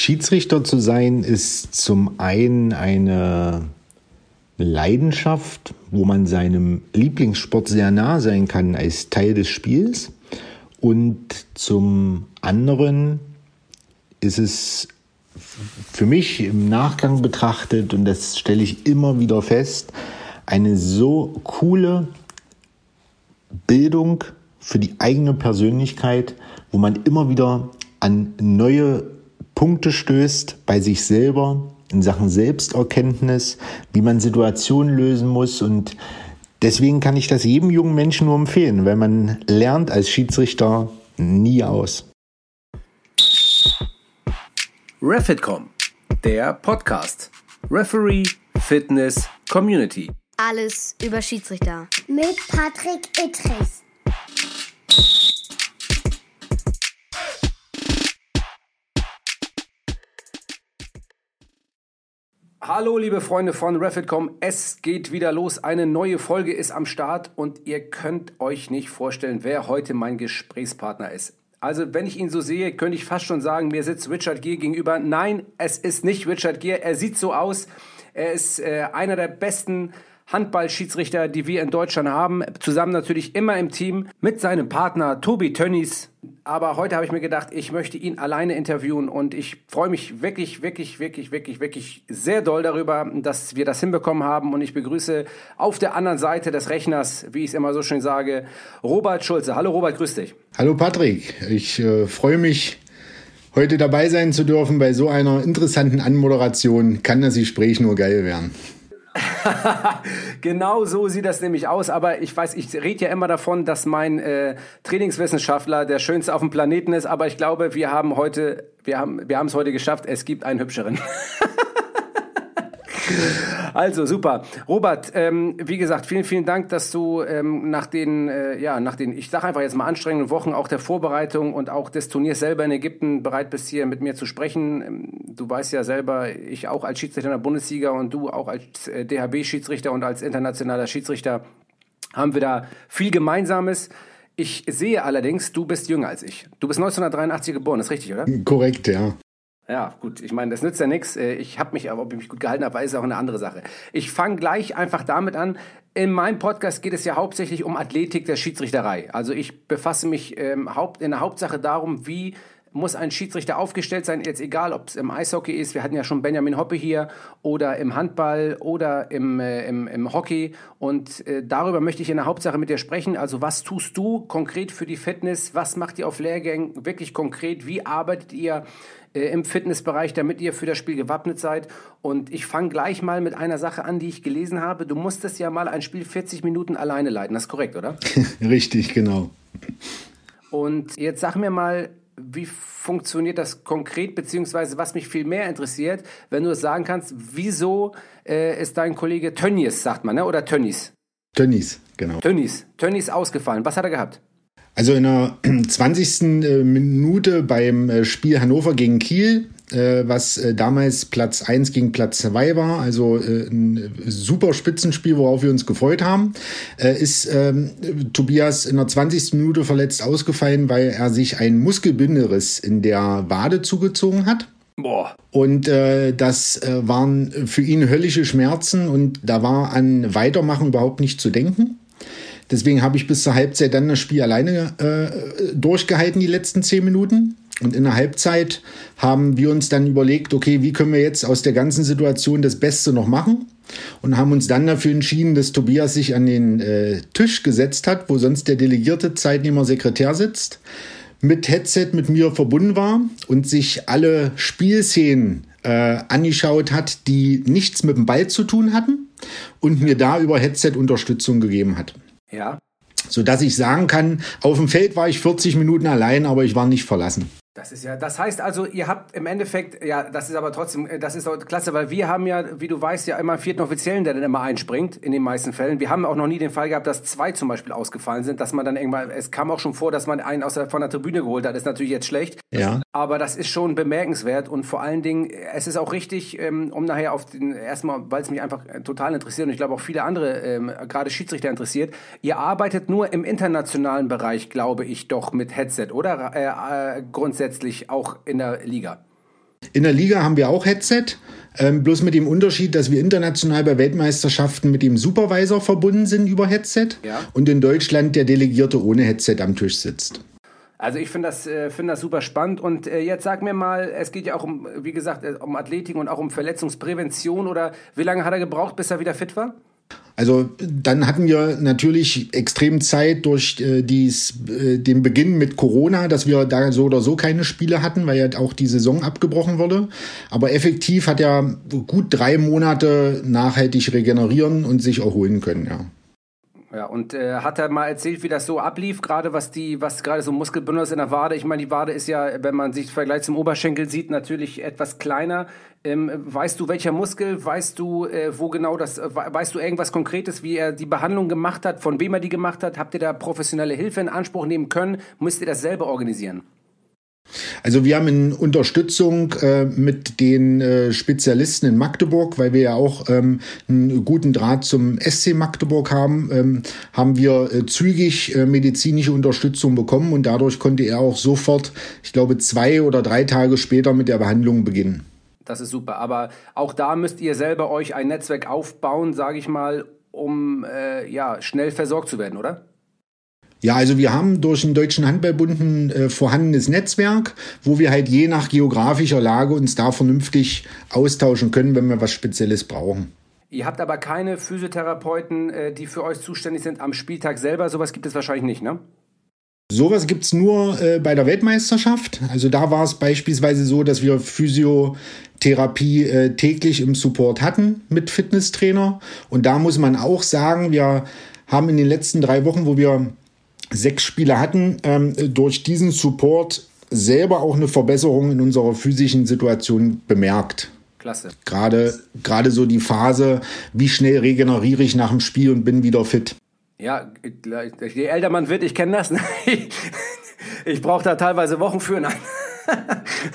Schiedsrichter zu sein ist zum einen eine Leidenschaft, wo man seinem Lieblingssport sehr nah sein kann als Teil des Spiels. Und zum anderen ist es für mich im Nachgang betrachtet, und das stelle ich immer wieder fest, eine so coole Bildung für die eigene Persönlichkeit, wo man immer wieder an neue Punkte stößt bei sich selber in Sachen Selbsterkenntnis, wie man Situationen lösen muss und deswegen kann ich das jedem jungen Menschen nur empfehlen, weil man lernt als Schiedsrichter nie aus. Refitcom, der Podcast. Referee, Fitness, Community. Alles über Schiedsrichter. Mit Patrick Ittrich. Hallo liebe Freunde von Refitcom, es geht wieder los. Eine neue Folge ist am Start und ihr könnt euch nicht vorstellen, wer heute mein Gesprächspartner ist. Also wenn ich ihn so sehe, könnte ich fast schon sagen, mir sitzt Richard Gere gegenüber. Nein, es ist nicht Richard Gere. Er sieht so aus. Er ist äh, einer der besten Handballschiedsrichter, die wir in Deutschland haben. Zusammen natürlich immer im Team mit seinem Partner Tobi Tönnies. Aber heute habe ich mir gedacht, ich möchte ihn alleine interviewen und ich freue mich wirklich, wirklich, wirklich, wirklich, wirklich sehr doll darüber, dass wir das hinbekommen haben. Und ich begrüße auf der anderen Seite des Rechners, wie ich es immer so schön sage, Robert Schulze. Hallo Robert, grüß dich. Hallo Patrick, ich äh, freue mich, heute dabei sein zu dürfen bei so einer interessanten Anmoderation. Kann das Gespräch nur geil werden. genau so sieht das nämlich aus. Aber ich weiß, ich rede ja immer davon, dass mein äh, Trainingswissenschaftler der schönste auf dem Planeten ist. Aber ich glaube, wir haben heute, wir haben, wir haben es heute geschafft. Es gibt einen hübscheren. Also super. Robert, ähm, wie gesagt, vielen, vielen Dank, dass du ähm, nach den, äh, ja, nach den, ich sage einfach jetzt mal anstrengenden Wochen auch der Vorbereitung und auch des Turniers selber in Ägypten bereit bist, hier mit mir zu sprechen. Ähm, du weißt ja selber, ich auch als Schiedsrichter in der Bundesliga und du auch als äh, DHB-Schiedsrichter und als internationaler Schiedsrichter haben wir da viel Gemeinsames. Ich sehe allerdings, du bist jünger als ich. Du bist 1983 geboren, ist richtig, oder? Korrekt, ja. Ja, gut. Ich meine, das nützt ja nichts. Äh, ich habe mich, aber ob ich mich gut gehalten habe, ist auch eine andere Sache. Ich fange gleich einfach damit an. In meinem Podcast geht es ja hauptsächlich um Athletik der Schiedsrichterei. Also ich befasse mich ähm, haupt, in der Hauptsache darum, wie muss ein Schiedsrichter aufgestellt sein, jetzt egal, ob es im Eishockey ist, wir hatten ja schon Benjamin Hoppe hier, oder im Handball oder im, äh, im, im Hockey. Und äh, darüber möchte ich in der Hauptsache mit dir sprechen. Also was tust du konkret für die Fitness? Was macht ihr auf Lehrgängen wirklich konkret? Wie arbeitet ihr äh, im Fitnessbereich, damit ihr für das Spiel gewappnet seid? Und ich fange gleich mal mit einer Sache an, die ich gelesen habe. Du musstest ja mal ein Spiel 40 Minuten alleine leiten. Das ist korrekt, oder? Richtig, genau. Und jetzt sag mir mal, wie funktioniert das konkret, beziehungsweise was mich viel mehr interessiert, wenn du es sagen kannst, wieso äh, ist dein Kollege Tönnies, sagt man, ne? oder Tönnies? Tönnies, genau. Tönnies, Tönnies ausgefallen. Was hat er gehabt? Also in der 20. Äh, Minute beim äh, Spiel Hannover gegen Kiel was äh, damals Platz 1 gegen Platz 2 war, also äh, ein super Spitzenspiel, worauf wir uns gefreut haben, äh, ist ähm, Tobias in der 20. Minute verletzt ausgefallen, weil er sich einen Muskelbinderriss in der Wade zugezogen hat. Boah. Und äh, das äh, waren für ihn höllische Schmerzen und da war an Weitermachen überhaupt nicht zu denken. Deswegen habe ich bis zur Halbzeit dann das Spiel alleine äh, durchgehalten, die letzten zehn Minuten. Und in der Halbzeit haben wir uns dann überlegt, okay, wie können wir jetzt aus der ganzen Situation das Beste noch machen? Und haben uns dann dafür entschieden, dass Tobias sich an den äh, Tisch gesetzt hat, wo sonst der delegierte Zeitnehmer Sekretär sitzt, mit Headset mit mir verbunden war und sich alle Spielszenen äh, angeschaut hat, die nichts mit dem Ball zu tun hatten und mir da über Headset Unterstützung gegeben hat. Ja. Sodass ich sagen kann, auf dem Feld war ich 40 Minuten allein, aber ich war nicht verlassen. Das ist ja, das heißt also, ihr habt im Endeffekt, ja, das ist aber trotzdem, äh, das ist auch klasse, weil wir haben ja, wie du weißt, ja immer einen vierten Offiziellen, der dann immer einspringt, in den meisten Fällen. Wir haben auch noch nie den Fall gehabt, dass zwei zum Beispiel ausgefallen sind, dass man dann irgendwann, es kam auch schon vor, dass man einen aus der, von der Tribüne geholt hat, das ist natürlich jetzt schlecht. Ja. Aber das ist schon bemerkenswert und vor allen Dingen, es ist auch richtig, ähm, um nachher auf den, erstmal, weil es mich einfach äh, total interessiert und ich glaube auch viele andere, ähm, gerade Schiedsrichter interessiert, ihr arbeitet nur im internationalen Bereich, glaube ich, doch mit Headset, oder? Äh, äh, grundsätzlich auch in der Liga. in der Liga haben wir auch Headset. Ähm, bloß mit dem Unterschied, dass wir international bei Weltmeisterschaften mit dem Supervisor verbunden sind über Headset Ja. und in Deutschland der Delegierte ohne Headset am Tisch sitzt. Also ich finde das, äh, finde das super spannend. Und äh, jetzt sag mir mal, es geht ja auch um, wie gesagt, äh, um Athletik und auch um Verletzungsprävention. Oder wie lange hat er gebraucht, bis er wieder fit war? Also dann hatten wir natürlich extrem Zeit durch äh, dies, äh, den Beginn mit Corona, dass wir da so oder so keine Spiele hatten, weil ja auch die Saison abgebrochen wurde. Aber effektiv hat er gut drei Monate nachhaltig regenerieren und sich erholen können, ja. Ja, und äh, hat er mal erzählt, wie das so ablief, gerade was die, was gerade so Muskelbündel ist in der Wade. Ich meine, die Wade ist ja, wenn man sich im Vergleich zum Oberschenkel sieht, natürlich etwas kleiner. Ähm, weißt du, welcher Muskel? Weißt du, äh, wo genau das? Äh, weißt du irgendwas Konkretes, wie er die Behandlung gemacht hat, von wem er die gemacht hat? Habt ihr da professionelle Hilfe in Anspruch nehmen können? Müsst ihr das selber organisieren? Also wir haben in Unterstützung äh, mit den äh, Spezialisten in Magdeburg, weil wir ja auch ähm, einen guten Draht zum SC Magdeburg haben, ähm, haben wir äh, zügig äh, medizinische Unterstützung bekommen und dadurch konnte er auch sofort, ich glaube, zwei oder drei Tage später mit der Behandlung beginnen. Das ist super. Aber auch da müsst ihr selber euch ein Netzwerk aufbauen, sage ich mal, um äh, ja, schnell versorgt zu werden, oder? Ja, also wir haben durch den Deutschen Handballbund ein äh, vorhandenes Netzwerk, wo wir halt je nach geografischer Lage uns da vernünftig austauschen können, wenn wir was Spezielles brauchen. Ihr habt aber keine Physiotherapeuten, äh, die für euch zuständig sind am Spieltag selber. Sowas gibt es wahrscheinlich nicht, ne? Sowas gibt's nur äh, bei der Weltmeisterschaft. Also da war es beispielsweise so, dass wir Physiotherapie äh, täglich im Support hatten mit Fitnesstrainer. Und da muss man auch sagen, wir haben in den letzten drei Wochen, wo wir sechs Spiele hatten, ähm, durch diesen Support selber auch eine Verbesserung in unserer physischen Situation bemerkt. Klasse. Gerade, gerade so die Phase, wie schnell regeneriere ich nach dem Spiel und bin wieder fit. Ja, je älter man wird, ich kenne das. Ich brauche da teilweise Wochen für. Nein.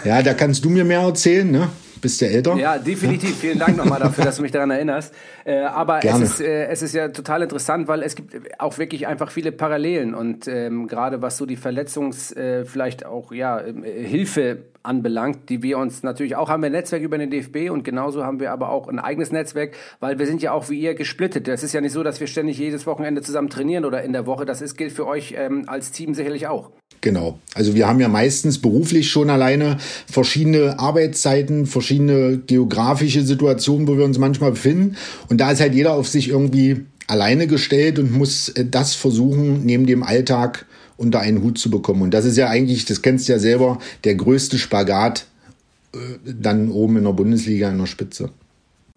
Ja, da kannst du mir mehr erzählen, ne? Bist ja älter. Ja, definitiv. Vielen Dank nochmal dafür, dass du mich daran erinnerst. Äh, aber es ist, äh, es ist ja total interessant, weil es gibt auch wirklich einfach viele Parallelen und ähm, gerade was so die Verletzungs, äh, vielleicht auch ja ähm, äh, Hilfe anbelangt, die wir uns natürlich auch haben wir ein Netzwerk über den DFB und genauso haben wir aber auch ein eigenes Netzwerk, weil wir sind ja auch wie ihr gesplittet. Das ist ja nicht so, dass wir ständig jedes Wochenende zusammen trainieren oder in der Woche. Das ist, gilt für euch ähm, als Team sicherlich auch. Genau. Also wir haben ja meistens beruflich schon alleine verschiedene Arbeitszeiten, verschiedene geografische Situationen, wo wir uns manchmal befinden. Und da ist halt jeder auf sich irgendwie alleine gestellt und muss äh, das versuchen, neben dem Alltag unter einen Hut zu bekommen. Und das ist ja eigentlich, das kennst du ja selber, der größte Spagat äh, dann oben in der Bundesliga in der Spitze.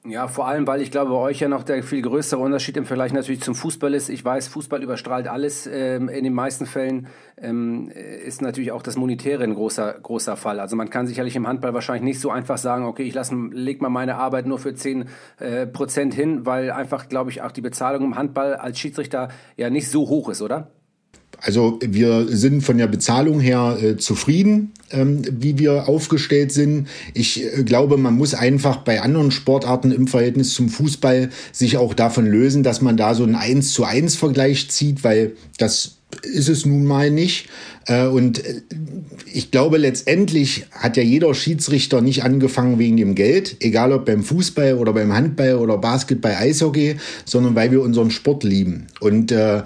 Ja, vor allem, weil ich glaube, bei euch ja noch der viel größere Unterschied im Vergleich natürlich zum Fußball ist. Ich weiß, Fußball überstrahlt alles. Ähm, in den meisten Fällen ähm, ist natürlich auch das Monetäre ein großer, großer Fall. Also man kann sicherlich im Handball wahrscheinlich nicht so einfach sagen, okay, ich lasse, leg mal meine Arbeit nur für 10 äh, Prozent hin, weil einfach, glaube ich, auch die Bezahlung im Handball als Schiedsrichter ja nicht so hoch ist, oder? Also wir sind von der Bezahlung her äh, zufrieden, ähm, wie wir aufgestellt sind. Ich äh, glaube, man muss einfach bei anderen Sportarten im Verhältnis zum Fußball sich auch davon lösen, dass man da so einen 1 zu 1 Vergleich zieht, weil das ist es nun mal nicht. Äh, und äh, ich glaube, letztendlich hat ja jeder Schiedsrichter nicht angefangen wegen dem Geld, egal ob beim Fußball oder beim Handball oder Basketball, Eishockey, sondern weil wir unseren Sport lieben. Und äh,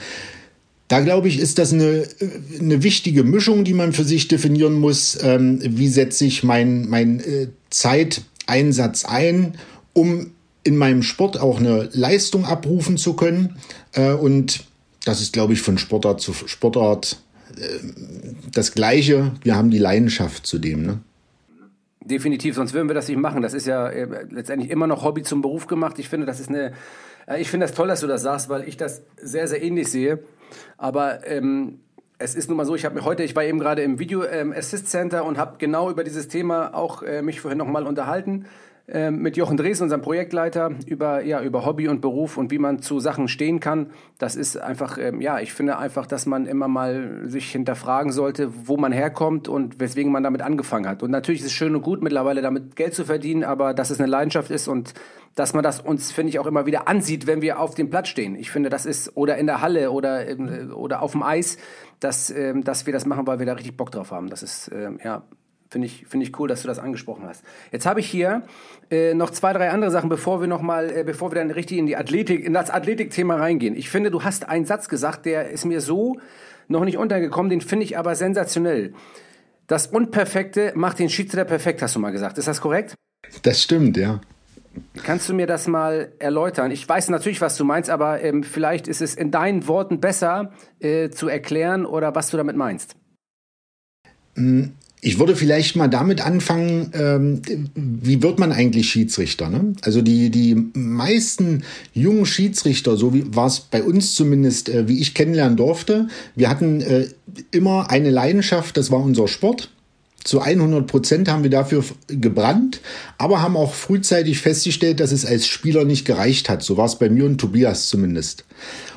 da glaube ich, ist das eine, eine wichtige Mischung, die man für sich definieren muss. Ähm, wie setze ich mein, mein äh, Zeiteinsatz ein, um in meinem Sport auch eine Leistung abrufen zu können? Äh, und das ist, glaube ich, von Sportart zu Sportart äh, das Gleiche. Wir haben die Leidenschaft zu dem. Ne? Definitiv, sonst würden wir das nicht machen. Das ist ja äh, letztendlich immer noch Hobby zum Beruf gemacht. Ich finde, das ist eine, äh, ich finde das toll, dass du das sagst, weil ich das sehr, sehr ähnlich sehe. Aber ähm, es ist nun mal so, ich habe mir heute, ich war eben gerade im Video ähm, Assist Center und habe genau über dieses Thema auch äh, mich vorhin nochmal unterhalten mit Jochen Drees, unserem Projektleiter, über, ja, über Hobby und Beruf und wie man zu Sachen stehen kann. Das ist einfach, ähm, ja, ich finde einfach, dass man immer mal sich hinterfragen sollte, wo man herkommt und weswegen man damit angefangen hat. Und natürlich ist es schön und gut, mittlerweile damit Geld zu verdienen, aber dass es eine Leidenschaft ist und dass man das uns, finde ich, auch immer wieder ansieht, wenn wir auf dem Platz stehen. Ich finde, das ist, oder in der Halle oder, ähm, oder auf dem Eis, dass, ähm, dass wir das machen, weil wir da richtig Bock drauf haben. Das ist, ähm, ja, Finde ich, finde ich cool, dass du das angesprochen hast. Jetzt habe ich hier äh, noch zwei, drei andere Sachen, bevor wir noch mal, äh, bevor wir dann richtig in die Athletik, in das Athletikthema reingehen. Ich finde, du hast einen Satz gesagt, der ist mir so noch nicht untergekommen, den finde ich aber sensationell. Das Unperfekte macht den Schiedsrichter perfekt, hast du mal gesagt. Ist das korrekt? Das stimmt, ja. Kannst du mir das mal erläutern? Ich weiß natürlich, was du meinst, aber ähm, vielleicht ist es in deinen Worten besser äh, zu erklären oder was du damit meinst. Ich würde vielleicht mal damit anfangen, ähm, wie wird man eigentlich Schiedsrichter? Ne? Also die, die meisten jungen Schiedsrichter, so wie war es bei uns zumindest, äh, wie ich kennenlernen durfte, wir hatten äh, immer eine Leidenschaft, das war unser Sport. Zu 100 Prozent haben wir dafür gebrannt, aber haben auch frühzeitig festgestellt, dass es als Spieler nicht gereicht hat. So war es bei mir und Tobias zumindest.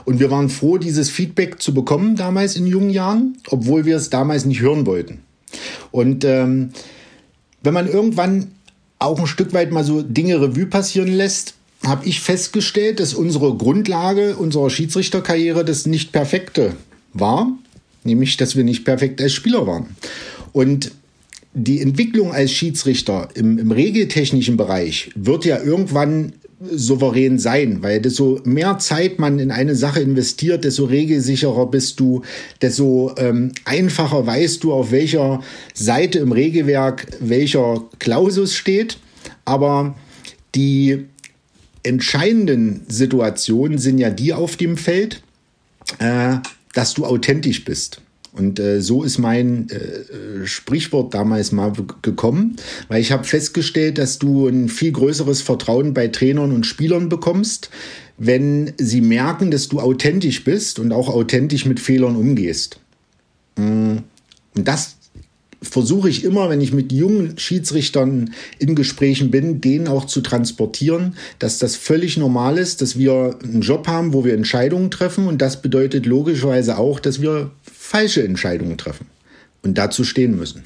Und wir waren froh, dieses Feedback zu bekommen damals in jungen Jahren, obwohl wir es damals nicht hören wollten. Und ähm, wenn man irgendwann auch ein Stück weit mal so Dinge Revue passieren lässt, habe ich festgestellt, dass unsere Grundlage unserer Schiedsrichterkarriere das nicht perfekte war, nämlich dass wir nicht perfekt als Spieler waren. Und die Entwicklung als Schiedsrichter im, im regeltechnischen Bereich wird ja irgendwann souverän sein, weil desto mehr Zeit man in eine Sache investiert, desto regelsicherer bist du, desto ähm, einfacher weißt du, auf welcher Seite im Regelwerk welcher Klausus steht. Aber die entscheidenden Situationen sind ja die auf dem Feld, äh, dass du authentisch bist. Und äh, so ist mein äh, Sprichwort damals mal gekommen, weil ich habe festgestellt, dass du ein viel größeres Vertrauen bei Trainern und Spielern bekommst, wenn sie merken, dass du authentisch bist und auch authentisch mit Fehlern umgehst. Mm. Und das versuche ich immer, wenn ich mit jungen Schiedsrichtern in Gesprächen bin, denen auch zu transportieren, dass das völlig normal ist, dass wir einen Job haben, wo wir Entscheidungen treffen und das bedeutet logischerweise auch, dass wir falsche Entscheidungen treffen und dazu stehen müssen.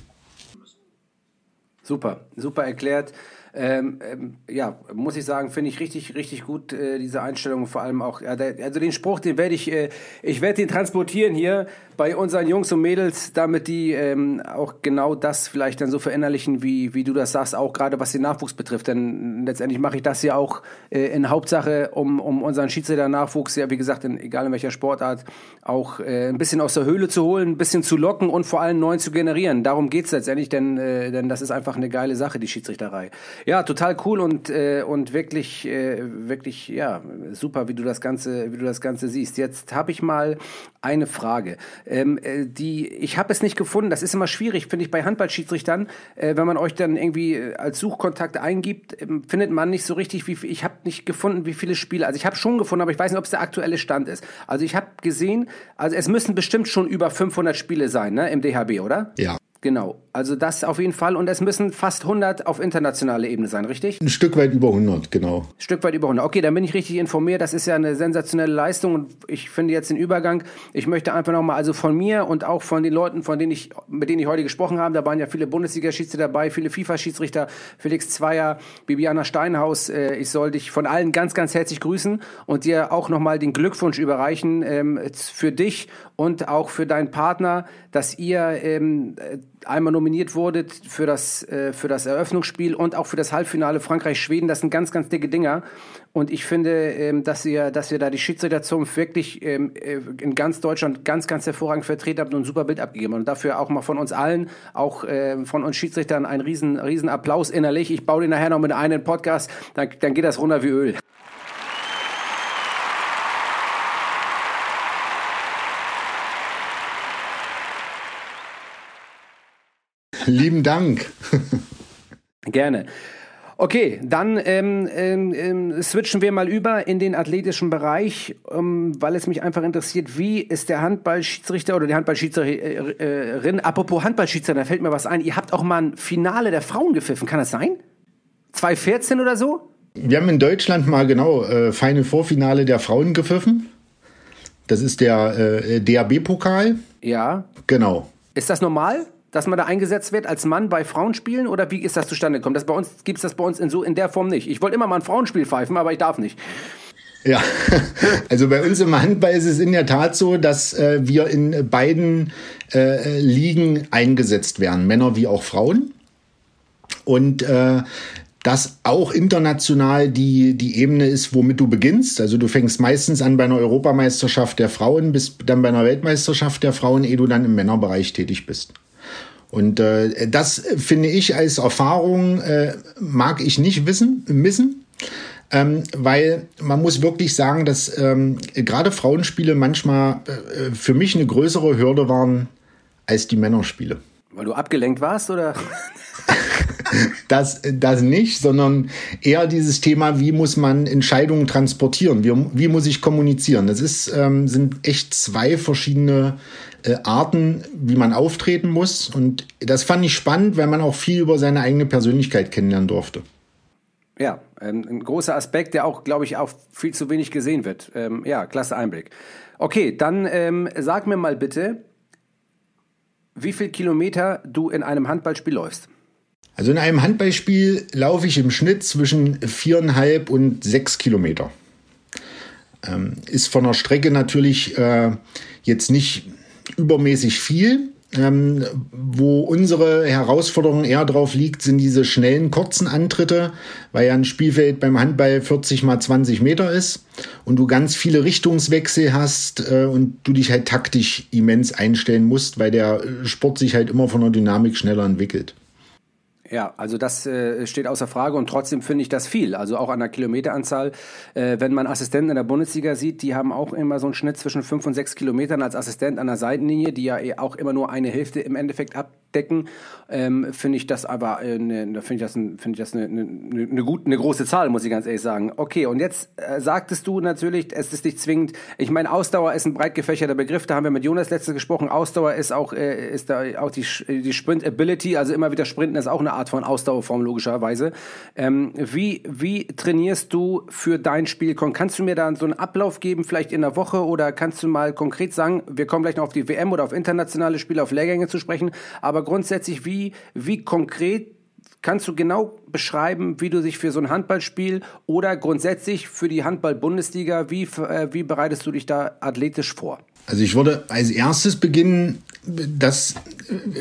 Super, super erklärt. Ähm, ähm, ja, muss ich sagen, finde ich richtig, richtig gut, äh, diese Einstellung, vor allem auch, also den Spruch, den werde ich, äh, ich werde den transportieren hier bei unseren Jungs und Mädels, damit die ähm, auch genau das vielleicht dann so verinnerlichen, wie, wie du das sagst, auch gerade was den Nachwuchs betrifft. Denn letztendlich mache ich das ja auch äh, in Hauptsache, um, um unseren Schiedsrichter-Nachwuchs, ja wie gesagt, in, egal in welcher Sportart, auch äh, ein bisschen aus der Höhle zu holen, ein bisschen zu locken und vor allem neuen zu generieren. Darum geht's letztendlich, denn, äh, denn das ist einfach eine geile Sache, die Schiedsrichterei. Ja, total cool und, äh, und wirklich, äh, wirklich, ja, super, wie du das Ganze, wie du das Ganze siehst. Jetzt habe ich mal eine Frage. Ähm, äh, die, ich habe es nicht gefunden. Das ist immer schwierig, finde ich, bei Handballschiedsrichtern, äh, wenn man euch dann irgendwie äh, als Suchkontakt eingibt, äh, findet man nicht so richtig, wie ich habe nicht gefunden, wie viele Spiele. Also ich habe schon gefunden, aber ich weiß nicht, ob es der aktuelle Stand ist. Also ich habe gesehen, also es müssen bestimmt schon über 500 Spiele sein, ne, im DHB, oder? Ja. Genau, also das auf jeden Fall. Und es müssen fast 100 auf internationaler Ebene sein, richtig? Ein Stück weit über 100, genau. Ein Stück weit über 100. Okay, dann bin ich richtig informiert. Das ist ja eine sensationelle Leistung. Und ich finde jetzt den Übergang. Ich möchte einfach nochmal, also von mir und auch von den Leuten, von denen ich, mit denen ich heute gesprochen habe, da waren ja viele Bundesliga-Schiedsrichter dabei, viele FIFA-Schiedsrichter, Felix Zweier, Bibiana Steinhaus. Äh, ich soll dich von allen ganz, ganz herzlich grüßen und dir auch nochmal den Glückwunsch überreichen ähm, für dich und auch für deinen Partner, dass ihr ähm, einmal nominiert wurdet für das, äh, für das Eröffnungsspiel und auch für das Halbfinale Frankreich-Schweden. Das sind ganz, ganz dicke Dinger. Und ich finde, ähm, dass ihr, dass ihr da die Schiedsrichterzunft wirklich ähm, äh, in ganz Deutschland ganz, ganz hervorragend vertreten habt und ein super Bild abgegeben. Und dafür auch mal von uns allen, auch äh, von uns Schiedsrichtern, ein riesen, riesen Applaus innerlich. Ich baue den nachher noch mit einem Podcast, dann, dann geht das runter wie Öl. Lieben Dank. Gerne. Okay, dann ähm, ähm, ähm, switchen wir mal über in den athletischen Bereich, ähm, weil es mich einfach interessiert, wie ist der Handballschiedsrichter oder die Handballschiedsrichterin, apropos Handballschiedsrichter, da fällt mir was ein, ihr habt auch mal ein Finale der Frauen gepfiffen, kann das sein? 2014 oder so? Wir haben in Deutschland mal genau äh, Final Vorfinale der Frauen gepfiffen. Das ist der äh, DAB-Pokal. Ja. Genau. Ist das normal? Dass man da eingesetzt wird als Mann bei Frauenspielen oder wie ist das zustande gekommen? Das bei uns gibt es das bei uns in so in der Form nicht. Ich wollte immer mal ein Frauenspiel pfeifen, aber ich darf nicht. Ja, also bei uns im Handball ist es in der Tat so, dass äh, wir in beiden äh, Ligen eingesetzt werden, Männer wie auch Frauen. und äh, das auch international die, die Ebene ist, womit du beginnst. Also du fängst meistens an bei einer Europameisterschaft der Frauen, bis dann bei einer Weltmeisterschaft der Frauen, ehe du dann im Männerbereich tätig bist. Und äh, das finde ich als Erfahrung, äh, mag ich nicht wissen, missen. Ähm, weil man muss wirklich sagen, dass ähm, gerade Frauenspiele manchmal äh, für mich eine größere Hürde waren als die Männerspiele. Weil du abgelenkt warst, oder? das, das nicht, sondern eher dieses Thema, wie muss man Entscheidungen transportieren, wie, wie muss ich kommunizieren. Das ist, ähm, sind echt zwei verschiedene äh, Arten, wie man auftreten muss. Und das fand ich spannend, weil man auch viel über seine eigene Persönlichkeit kennenlernen durfte. Ja, ähm, ein großer Aspekt, der auch, glaube ich, auch viel zu wenig gesehen wird. Ähm, ja, klasse Einblick. Okay, dann ähm, sag mir mal bitte, wie viel Kilometer du in einem Handballspiel läufst. Also in einem Handballspiel laufe ich im Schnitt zwischen viereinhalb und sechs Kilometer. Ähm, ist von der Strecke natürlich äh, jetzt nicht übermäßig viel. Ähm, wo unsere Herausforderung eher drauf liegt, sind diese schnellen, kurzen Antritte, weil ja ein Spielfeld beim Handball 40 mal 20 Meter ist und du ganz viele Richtungswechsel hast äh, und du dich halt taktisch immens einstellen musst, weil der Sport sich halt immer von der Dynamik schneller entwickelt. Ja, also das äh, steht außer Frage und trotzdem finde ich das viel. Also auch an der Kilometeranzahl. Äh, wenn man Assistenten in der Bundesliga sieht, die haben auch immer so einen Schnitt zwischen fünf und sechs Kilometern als Assistent an der Seitenlinie, die ja eh auch immer nur eine Hälfte im Endeffekt abdecken. Ähm, finde ich das aber, äh, ne, finde ich das, finde ich das eine, eine, eine, gut, eine große Zahl, muss ich ganz ehrlich sagen. Okay, und jetzt äh, sagtest du natürlich, es ist nicht zwingend. Ich meine, Ausdauer ist ein breit gefächerter Begriff. Da haben wir mit Jonas letzte gesprochen. Ausdauer ist auch, äh, ist da auch die, die Sprint Ability, also immer wieder sprinten ist auch eine Art von Ausdauerform logischerweise. Ähm, wie, wie trainierst du für dein Spiel? Kannst du mir da so einen Ablauf geben, vielleicht in der Woche oder kannst du mal konkret sagen, wir kommen gleich noch auf die WM oder auf internationale Spiele, auf Lehrgänge zu sprechen, aber grundsätzlich, wie, wie konkret Kannst du genau beschreiben, wie du dich für so ein Handballspiel oder grundsätzlich für die Handball-Bundesliga, wie, äh, wie bereitest du dich da athletisch vor? Also ich würde als erstes beginnen, das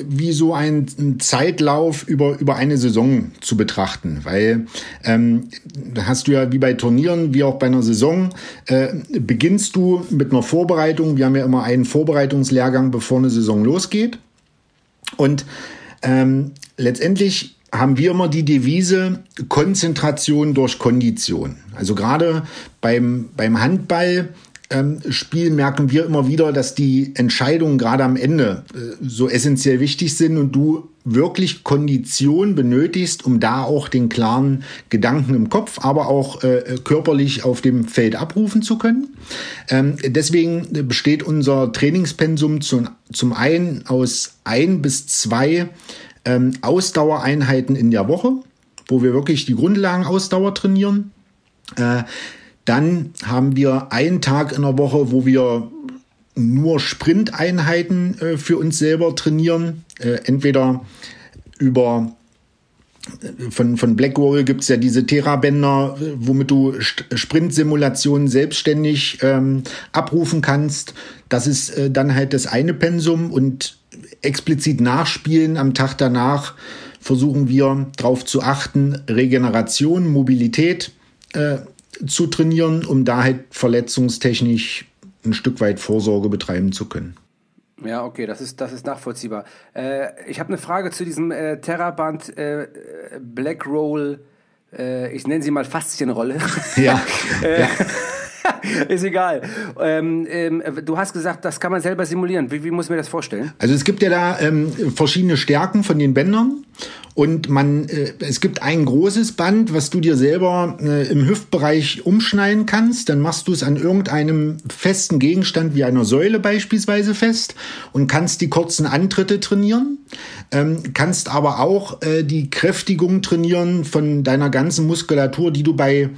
wie so ein Zeitlauf über, über eine Saison zu betrachten, weil ähm, hast du ja wie bei Turnieren, wie auch bei einer Saison, äh, beginnst du mit einer Vorbereitung. Wir haben ja immer einen Vorbereitungslehrgang, bevor eine Saison losgeht. Und ähm, letztendlich haben wir immer die Devise Konzentration durch Kondition. Also gerade beim, beim Handball Spiel merken wir immer wieder, dass die Entscheidungen gerade am Ende äh, so essentiell wichtig sind und du wirklich Kondition benötigst, um da auch den klaren Gedanken im Kopf, aber auch äh, körperlich auf dem Feld abrufen zu können. Ähm, deswegen besteht unser Trainingspensum zum, zum einen aus ein bis zwei ähm, Ausdauereinheiten in der Woche, wo wir wirklich die Grundlagen Ausdauer trainieren. Äh, dann haben wir einen Tag in der Woche, wo wir nur Sprinteinheiten äh, für uns selber trainieren. Äh, entweder über äh, von, von Blackwall gibt es ja diese Terabänder, äh, womit du Sprint-Simulationen selbstständig ähm, abrufen kannst. Das ist äh, dann halt das eine Pensum und explizit nachspielen am Tag danach versuchen wir darauf zu achten, Regeneration, Mobilität äh, zu trainieren, um da halt verletzungstechnisch ein Stück weit Vorsorge betreiben zu können. Ja, okay, das ist, das ist nachvollziehbar. Äh, ich habe eine Frage zu diesem äh, Terraband äh, Black Roll, äh, ich nenne sie mal Faszienrolle. Ja. Äh, ja. ist egal. Ähm, ähm, du hast gesagt, das kann man selber simulieren. Wie, wie muss ich mir das vorstellen? Also es gibt ja da ähm, verschiedene Stärken von den Bändern. Und man, äh, es gibt ein großes Band, was du dir selber äh, im Hüftbereich umschneiden kannst. Dann machst du es an irgendeinem festen Gegenstand wie einer Säule beispielsweise fest und kannst die kurzen Antritte trainieren. Ähm, kannst aber auch äh, die Kräftigung trainieren von deiner ganzen Muskulatur, die du bei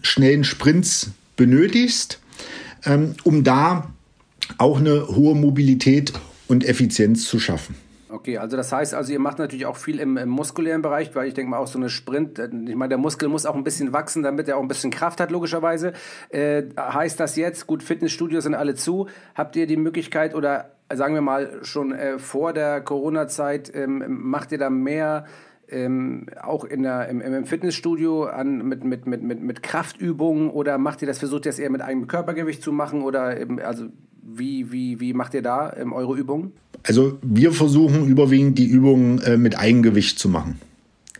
schnellen Sprints benötigst, ähm, um da auch eine hohe Mobilität und Effizienz zu schaffen. Okay, also das heißt, also ihr macht natürlich auch viel im, im muskulären Bereich, weil ich denke mal auch so eine Sprint, äh, ich meine, der Muskel muss auch ein bisschen wachsen, damit er auch ein bisschen Kraft hat, logischerweise. Äh, heißt das jetzt, gut, Fitnessstudios sind alle zu, habt ihr die Möglichkeit oder sagen wir mal schon äh, vor der Corona-Zeit, ähm, macht ihr da mehr ähm, auch in der, im, im Fitnessstudio an, mit, mit, mit, mit, mit Kraftübungen oder macht ihr das, versucht ihr das eher mit eigenem Körpergewicht zu machen oder eben, also wie, wie, wie macht ihr da ähm, eure Übungen? Also wir versuchen überwiegend die Übungen äh, mit Eigengewicht zu machen.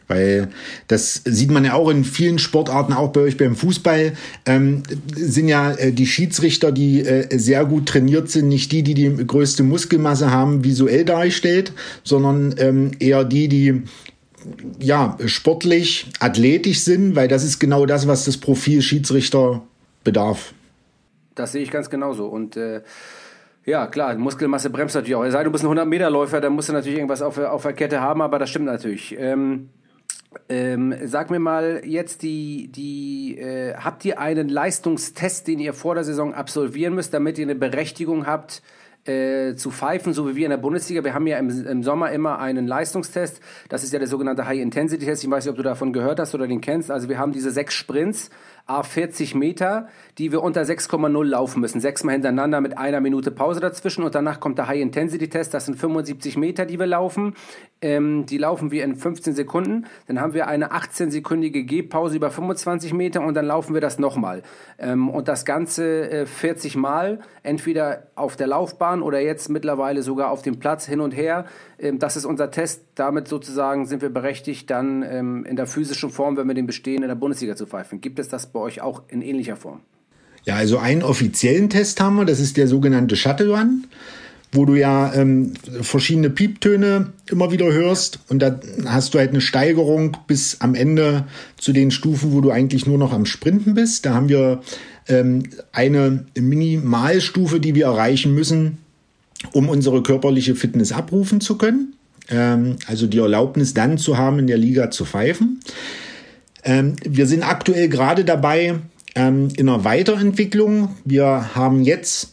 Weil das sieht man ja auch in vielen Sportarten, auch bei euch beim Fußball, ähm, sind ja äh, die Schiedsrichter, die äh, sehr gut trainiert sind, nicht die, die die größte Muskelmasse haben, visuell dargestellt, sondern ähm, eher die, die ja sportlich, athletisch sind, weil das ist genau das, was das Profil Schiedsrichter bedarf. Das sehe ich ganz genauso. Und äh, ja, klar, Muskelmasse bremst natürlich auch. Es sei du bist ein 100-Meter-Läufer, dann musst du natürlich irgendwas auf, auf der Kette haben, aber das stimmt natürlich. Ähm, ähm, sag mir mal jetzt die, die äh, habt ihr einen Leistungstest, den ihr vor der Saison absolvieren müsst, damit ihr eine Berechtigung habt, äh, zu pfeifen, so wie wir in der Bundesliga. Wir haben ja im, im, Sommer immer einen Leistungstest. Das ist ja der sogenannte High-Intensity-Test. Ich weiß nicht, ob du davon gehört hast oder den kennst. Also wir haben diese sechs Sprints a 40 Meter, die wir unter 6,0 laufen müssen. Sechsmal hintereinander mit einer Minute Pause dazwischen und danach kommt der High-Intensity-Test. Das sind 75 Meter, die wir laufen. Ähm, die laufen wir in 15 Sekunden. Dann haben wir eine 18-sekündige Gehpause über 25 Meter und dann laufen wir das nochmal. Ähm, und das Ganze äh, 40 Mal, entweder auf der Laufbahn oder jetzt mittlerweile sogar auf dem Platz hin und her. Ähm, das ist unser Test. Damit sozusagen sind wir berechtigt, dann ähm, in der physischen Form, wenn wir den bestehen, in der Bundesliga zu pfeifen. Gibt es das bei euch auch in ähnlicher Form? Ja, also einen offiziellen Test haben wir, das ist der sogenannte Shuttle Run, wo du ja ähm, verschiedene Pieptöne immer wieder hörst und da hast du halt eine Steigerung bis am Ende zu den Stufen, wo du eigentlich nur noch am Sprinten bist. Da haben wir ähm, eine Minimalstufe, die wir erreichen müssen, um unsere körperliche Fitness abrufen zu können. Ähm, also die Erlaubnis dann zu haben, in der Liga zu pfeifen. Ähm, wir sind aktuell gerade dabei ähm, in einer Weiterentwicklung. Wir haben jetzt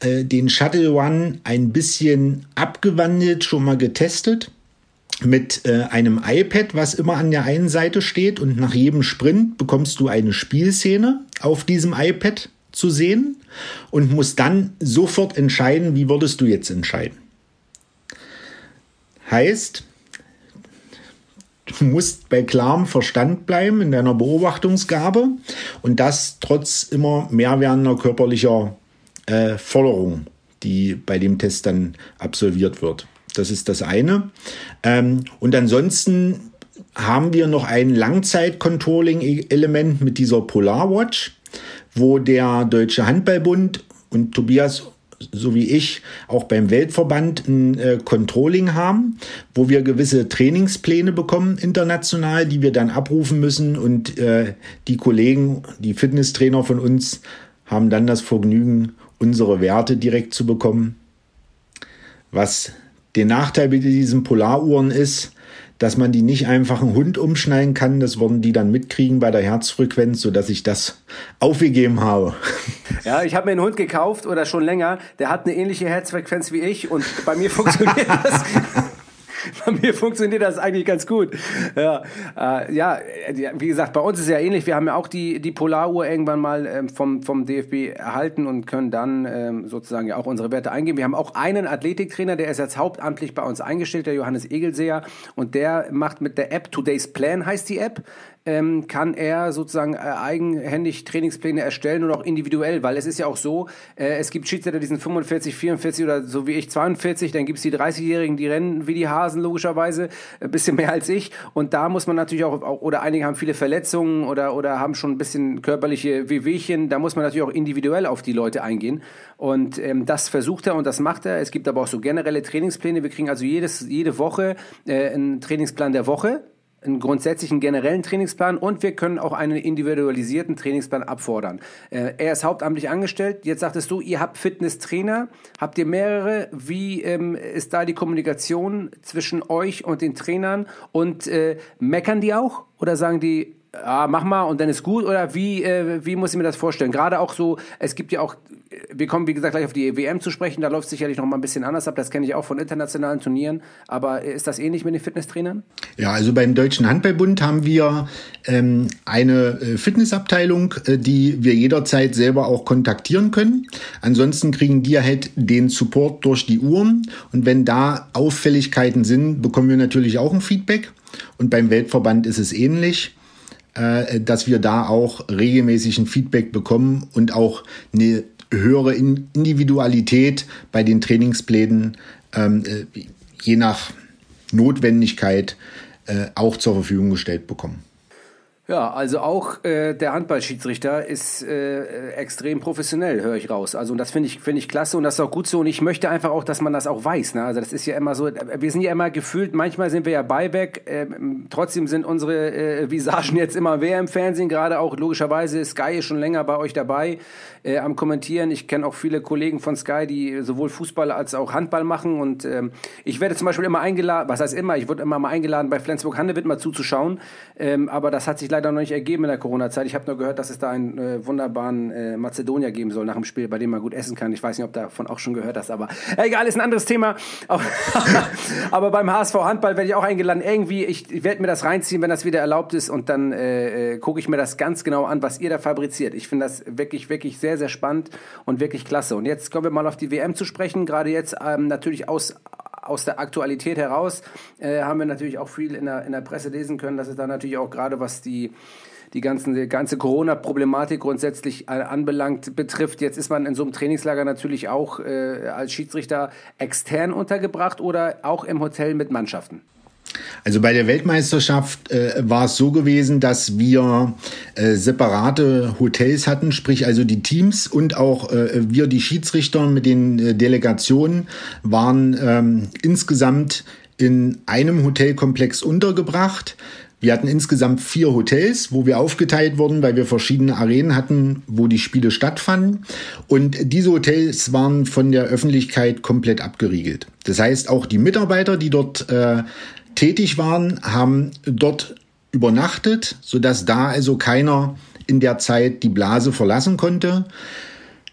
äh, den Shuttle One ein bisschen abgewandelt, schon mal getestet mit äh, einem iPad, was immer an der einen Seite steht und nach jedem Sprint bekommst du eine Spielszene auf diesem iPad zu sehen und musst dann sofort entscheiden, wie würdest du jetzt entscheiden. Heißt, Du musst bei klarem Verstand bleiben in deiner Beobachtungsgabe und das trotz immer mehr werdender körperlicher äh, Forderung, die bei dem Test dann absolviert wird. Das ist das eine. Ähm, und ansonsten haben wir noch ein Langzeit-Controlling-Element mit dieser Polar Watch, wo der Deutsche Handballbund und Tobias so wie ich, auch beim Weltverband ein äh, Controlling haben, wo wir gewisse Trainingspläne bekommen international, die wir dann abrufen müssen und äh, die Kollegen, die Fitnesstrainer von uns haben dann das Vergnügen, unsere Werte direkt zu bekommen. Was der Nachteil bei diesen Polaruhren ist, dass man die nicht einfach einen Hund umschneiden kann. Das würden die dann mitkriegen bei der Herzfrequenz, sodass ich das aufgegeben habe. Ja, ich habe mir einen Hund gekauft oder schon länger. Der hat eine ähnliche Herzfrequenz wie ich und bei mir funktioniert das. bei mir funktioniert das eigentlich ganz gut. Ja, äh, ja, wie gesagt, bei uns ist ja ähnlich. Wir haben ja auch die, die Polaruhr irgendwann mal ähm, vom, vom DFB erhalten und können dann ähm, sozusagen ja auch unsere Werte eingeben. Wir haben auch einen Athletiktrainer, der ist jetzt hauptamtlich bei uns eingestellt, der Johannes Egelseher. Und der macht mit der App Today's Plan heißt die App ähm, kann er sozusagen äh, eigenhändig Trainingspläne erstellen und auch individuell, weil es ist ja auch so, äh, es gibt Schiedsrichter, die sind 45, 44 oder so wie ich 42, dann gibt es die 30-Jährigen, die rennen wie die Hasen logischerweise, ein bisschen mehr als ich. Und da muss man natürlich auch, oder einige haben viele Verletzungen oder, oder haben schon ein bisschen körperliche Wehwehchen, da muss man natürlich auch individuell auf die Leute eingehen. Und ähm, das versucht er und das macht er. Es gibt aber auch so generelle Trainingspläne, wir kriegen also jedes, jede Woche äh, einen Trainingsplan der Woche, einen grundsätzlichen generellen Trainingsplan und wir können auch einen individualisierten Trainingsplan abfordern. Äh, er ist hauptamtlich angestellt. Jetzt sagtest du, ihr habt Fitnesstrainer. Habt ihr mehrere? Wie ähm, ist da die Kommunikation zwischen euch und den Trainern? Und äh, meckern die auch? Oder sagen die, ah, mach mal und dann ist gut? Oder wie, äh, wie muss ich mir das vorstellen? Gerade auch so, es gibt ja auch wir kommen, wie gesagt, gleich auf die WM zu sprechen. Da läuft es sicherlich noch mal ein bisschen anders ab. Das kenne ich auch von internationalen Turnieren. Aber ist das ähnlich mit den Fitnesstrainern? Ja, also beim Deutschen Handballbund haben wir ähm, eine äh, Fitnessabteilung, äh, die wir jederzeit selber auch kontaktieren können. Ansonsten kriegen die halt den Support durch die Uhren. Und wenn da Auffälligkeiten sind, bekommen wir natürlich auch ein Feedback. Und beim Weltverband ist es ähnlich, äh, dass wir da auch regelmäßig ein Feedback bekommen und auch eine höhere Individualität bei den Trainingsplänen ähm, äh, je nach Notwendigkeit äh, auch zur Verfügung gestellt bekommen. Ja, also auch äh, der Handballschiedsrichter ist äh, extrem professionell, höre ich raus. Also das finde ich finde ich klasse und das ist auch gut so und ich möchte einfach auch, dass man das auch weiß. Ne? Also das ist ja immer so, wir sind ja immer gefühlt, manchmal sind wir ja Beiback, äh, trotzdem sind unsere äh, Visagen jetzt immer wer im Fernsehen, gerade auch logischerweise Sky ist schon länger bei euch dabei äh, am Kommentieren. Ich kenne auch viele Kollegen von Sky, die sowohl Fußball als auch Handball machen und ähm, ich werde zum Beispiel immer eingeladen, was heißt immer, ich wurde immer mal eingeladen bei Flensburg-Handewitt mal zuzuschauen, ähm, aber das hat sich leider noch nicht ergeben in der Corona-Zeit. Ich habe nur gehört, dass es da einen äh, wunderbaren äh, Mazedonier geben soll nach dem Spiel, bei dem man gut essen kann. Ich weiß nicht, ob du davon auch schon gehört hast, aber egal, ist ein anderes Thema. aber beim HSV Handball werde ich auch eingeladen. Irgendwie, ich, ich werde mir das reinziehen, wenn das wieder erlaubt ist und dann äh, äh, gucke ich mir das ganz genau an, was ihr da fabriziert. Ich finde das wirklich, wirklich sehr, sehr spannend und wirklich klasse. Und jetzt kommen wir mal auf die WM zu sprechen. Gerade jetzt ähm, natürlich aus aus der Aktualität heraus äh, haben wir natürlich auch viel in der, in der Presse lesen können, dass es da natürlich auch gerade was die die, ganzen, die ganze Corona-Problematik grundsätzlich äh, anbelangt betrifft. Jetzt ist man in so einem Trainingslager natürlich auch äh, als Schiedsrichter extern untergebracht oder auch im Hotel mit Mannschaften. Also bei der Weltmeisterschaft äh, war es so gewesen, dass wir äh, separate Hotels hatten, sprich also die Teams und auch äh, wir, die Schiedsrichter mit den äh, Delegationen, waren ähm, insgesamt in einem Hotelkomplex untergebracht. Wir hatten insgesamt vier Hotels, wo wir aufgeteilt wurden, weil wir verschiedene Arenen hatten, wo die Spiele stattfanden. Und diese Hotels waren von der Öffentlichkeit komplett abgeriegelt. Das heißt, auch die Mitarbeiter, die dort äh, tätig waren, haben dort übernachtet, sodass da also keiner in der Zeit die Blase verlassen konnte.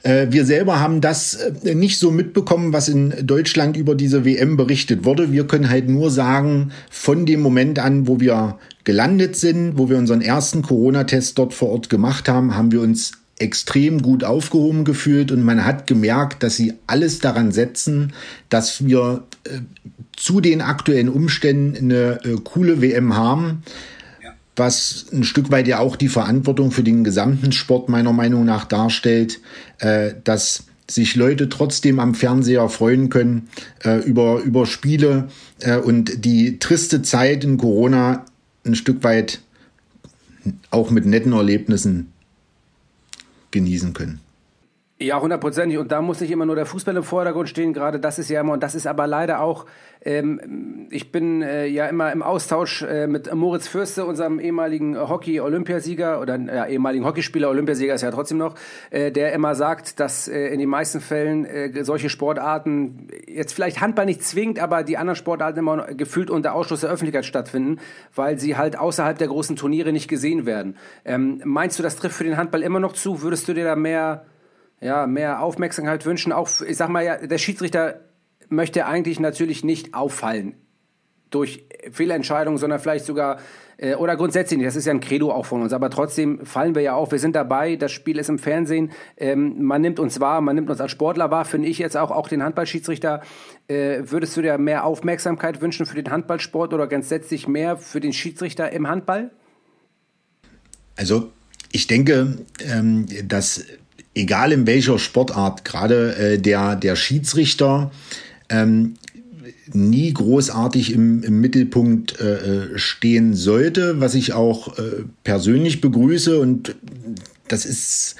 Äh, wir selber haben das äh, nicht so mitbekommen, was in Deutschland über diese WM berichtet wurde. Wir können halt nur sagen, von dem Moment an, wo wir gelandet sind, wo wir unseren ersten Corona-Test dort vor Ort gemacht haben, haben wir uns extrem gut aufgehoben gefühlt und man hat gemerkt, dass sie alles daran setzen, dass wir äh, zu den aktuellen Umständen eine äh, coole WM haben, ja. was ein Stück weit ja auch die Verantwortung für den gesamten Sport meiner Meinung nach darstellt, äh, dass sich Leute trotzdem am Fernseher freuen können äh, über, über Spiele äh, und die triste Zeit in Corona ein Stück weit auch mit netten Erlebnissen genießen können. Ja, hundertprozentig. Und da muss nicht immer nur der Fußball im Vordergrund stehen. Gerade das ist ja immer, und das ist aber leider auch, ähm, ich bin äh, ja immer im Austausch äh, mit Moritz Fürste, unserem ehemaligen Hockey-Olympiasieger oder ja, ehemaligen Hockeyspieler, Olympiasieger ist ja trotzdem noch, äh, der immer sagt, dass äh, in den meisten Fällen äh, solche Sportarten, jetzt vielleicht Handball nicht zwingt, aber die anderen Sportarten immer gefühlt unter Ausschluss der Öffentlichkeit stattfinden, weil sie halt außerhalb der großen Turniere nicht gesehen werden. Ähm, meinst du, das trifft für den Handball immer noch zu? Würdest du dir da mehr ja, mehr Aufmerksamkeit wünschen. Auch, ich sag mal ja, der Schiedsrichter möchte eigentlich natürlich nicht auffallen durch Fehlentscheidungen, sondern vielleicht sogar äh, oder grundsätzlich nicht. Das ist ja ein Credo auch von uns. Aber trotzdem fallen wir ja auf. Wir sind dabei. Das Spiel ist im Fernsehen. Ähm, man nimmt uns wahr. Man nimmt uns als Sportler wahr. Finde ich jetzt auch auch den Handballschiedsrichter. Äh, würdest du dir mehr Aufmerksamkeit wünschen für den Handballsport oder grundsätzlich mehr für den Schiedsrichter im Handball? Also ich denke, ähm, dass egal in welcher Sportart, gerade äh, der, der Schiedsrichter ähm, nie großartig im, im Mittelpunkt äh, äh stehen sollte, was ich auch äh, persönlich begrüße. Und das ist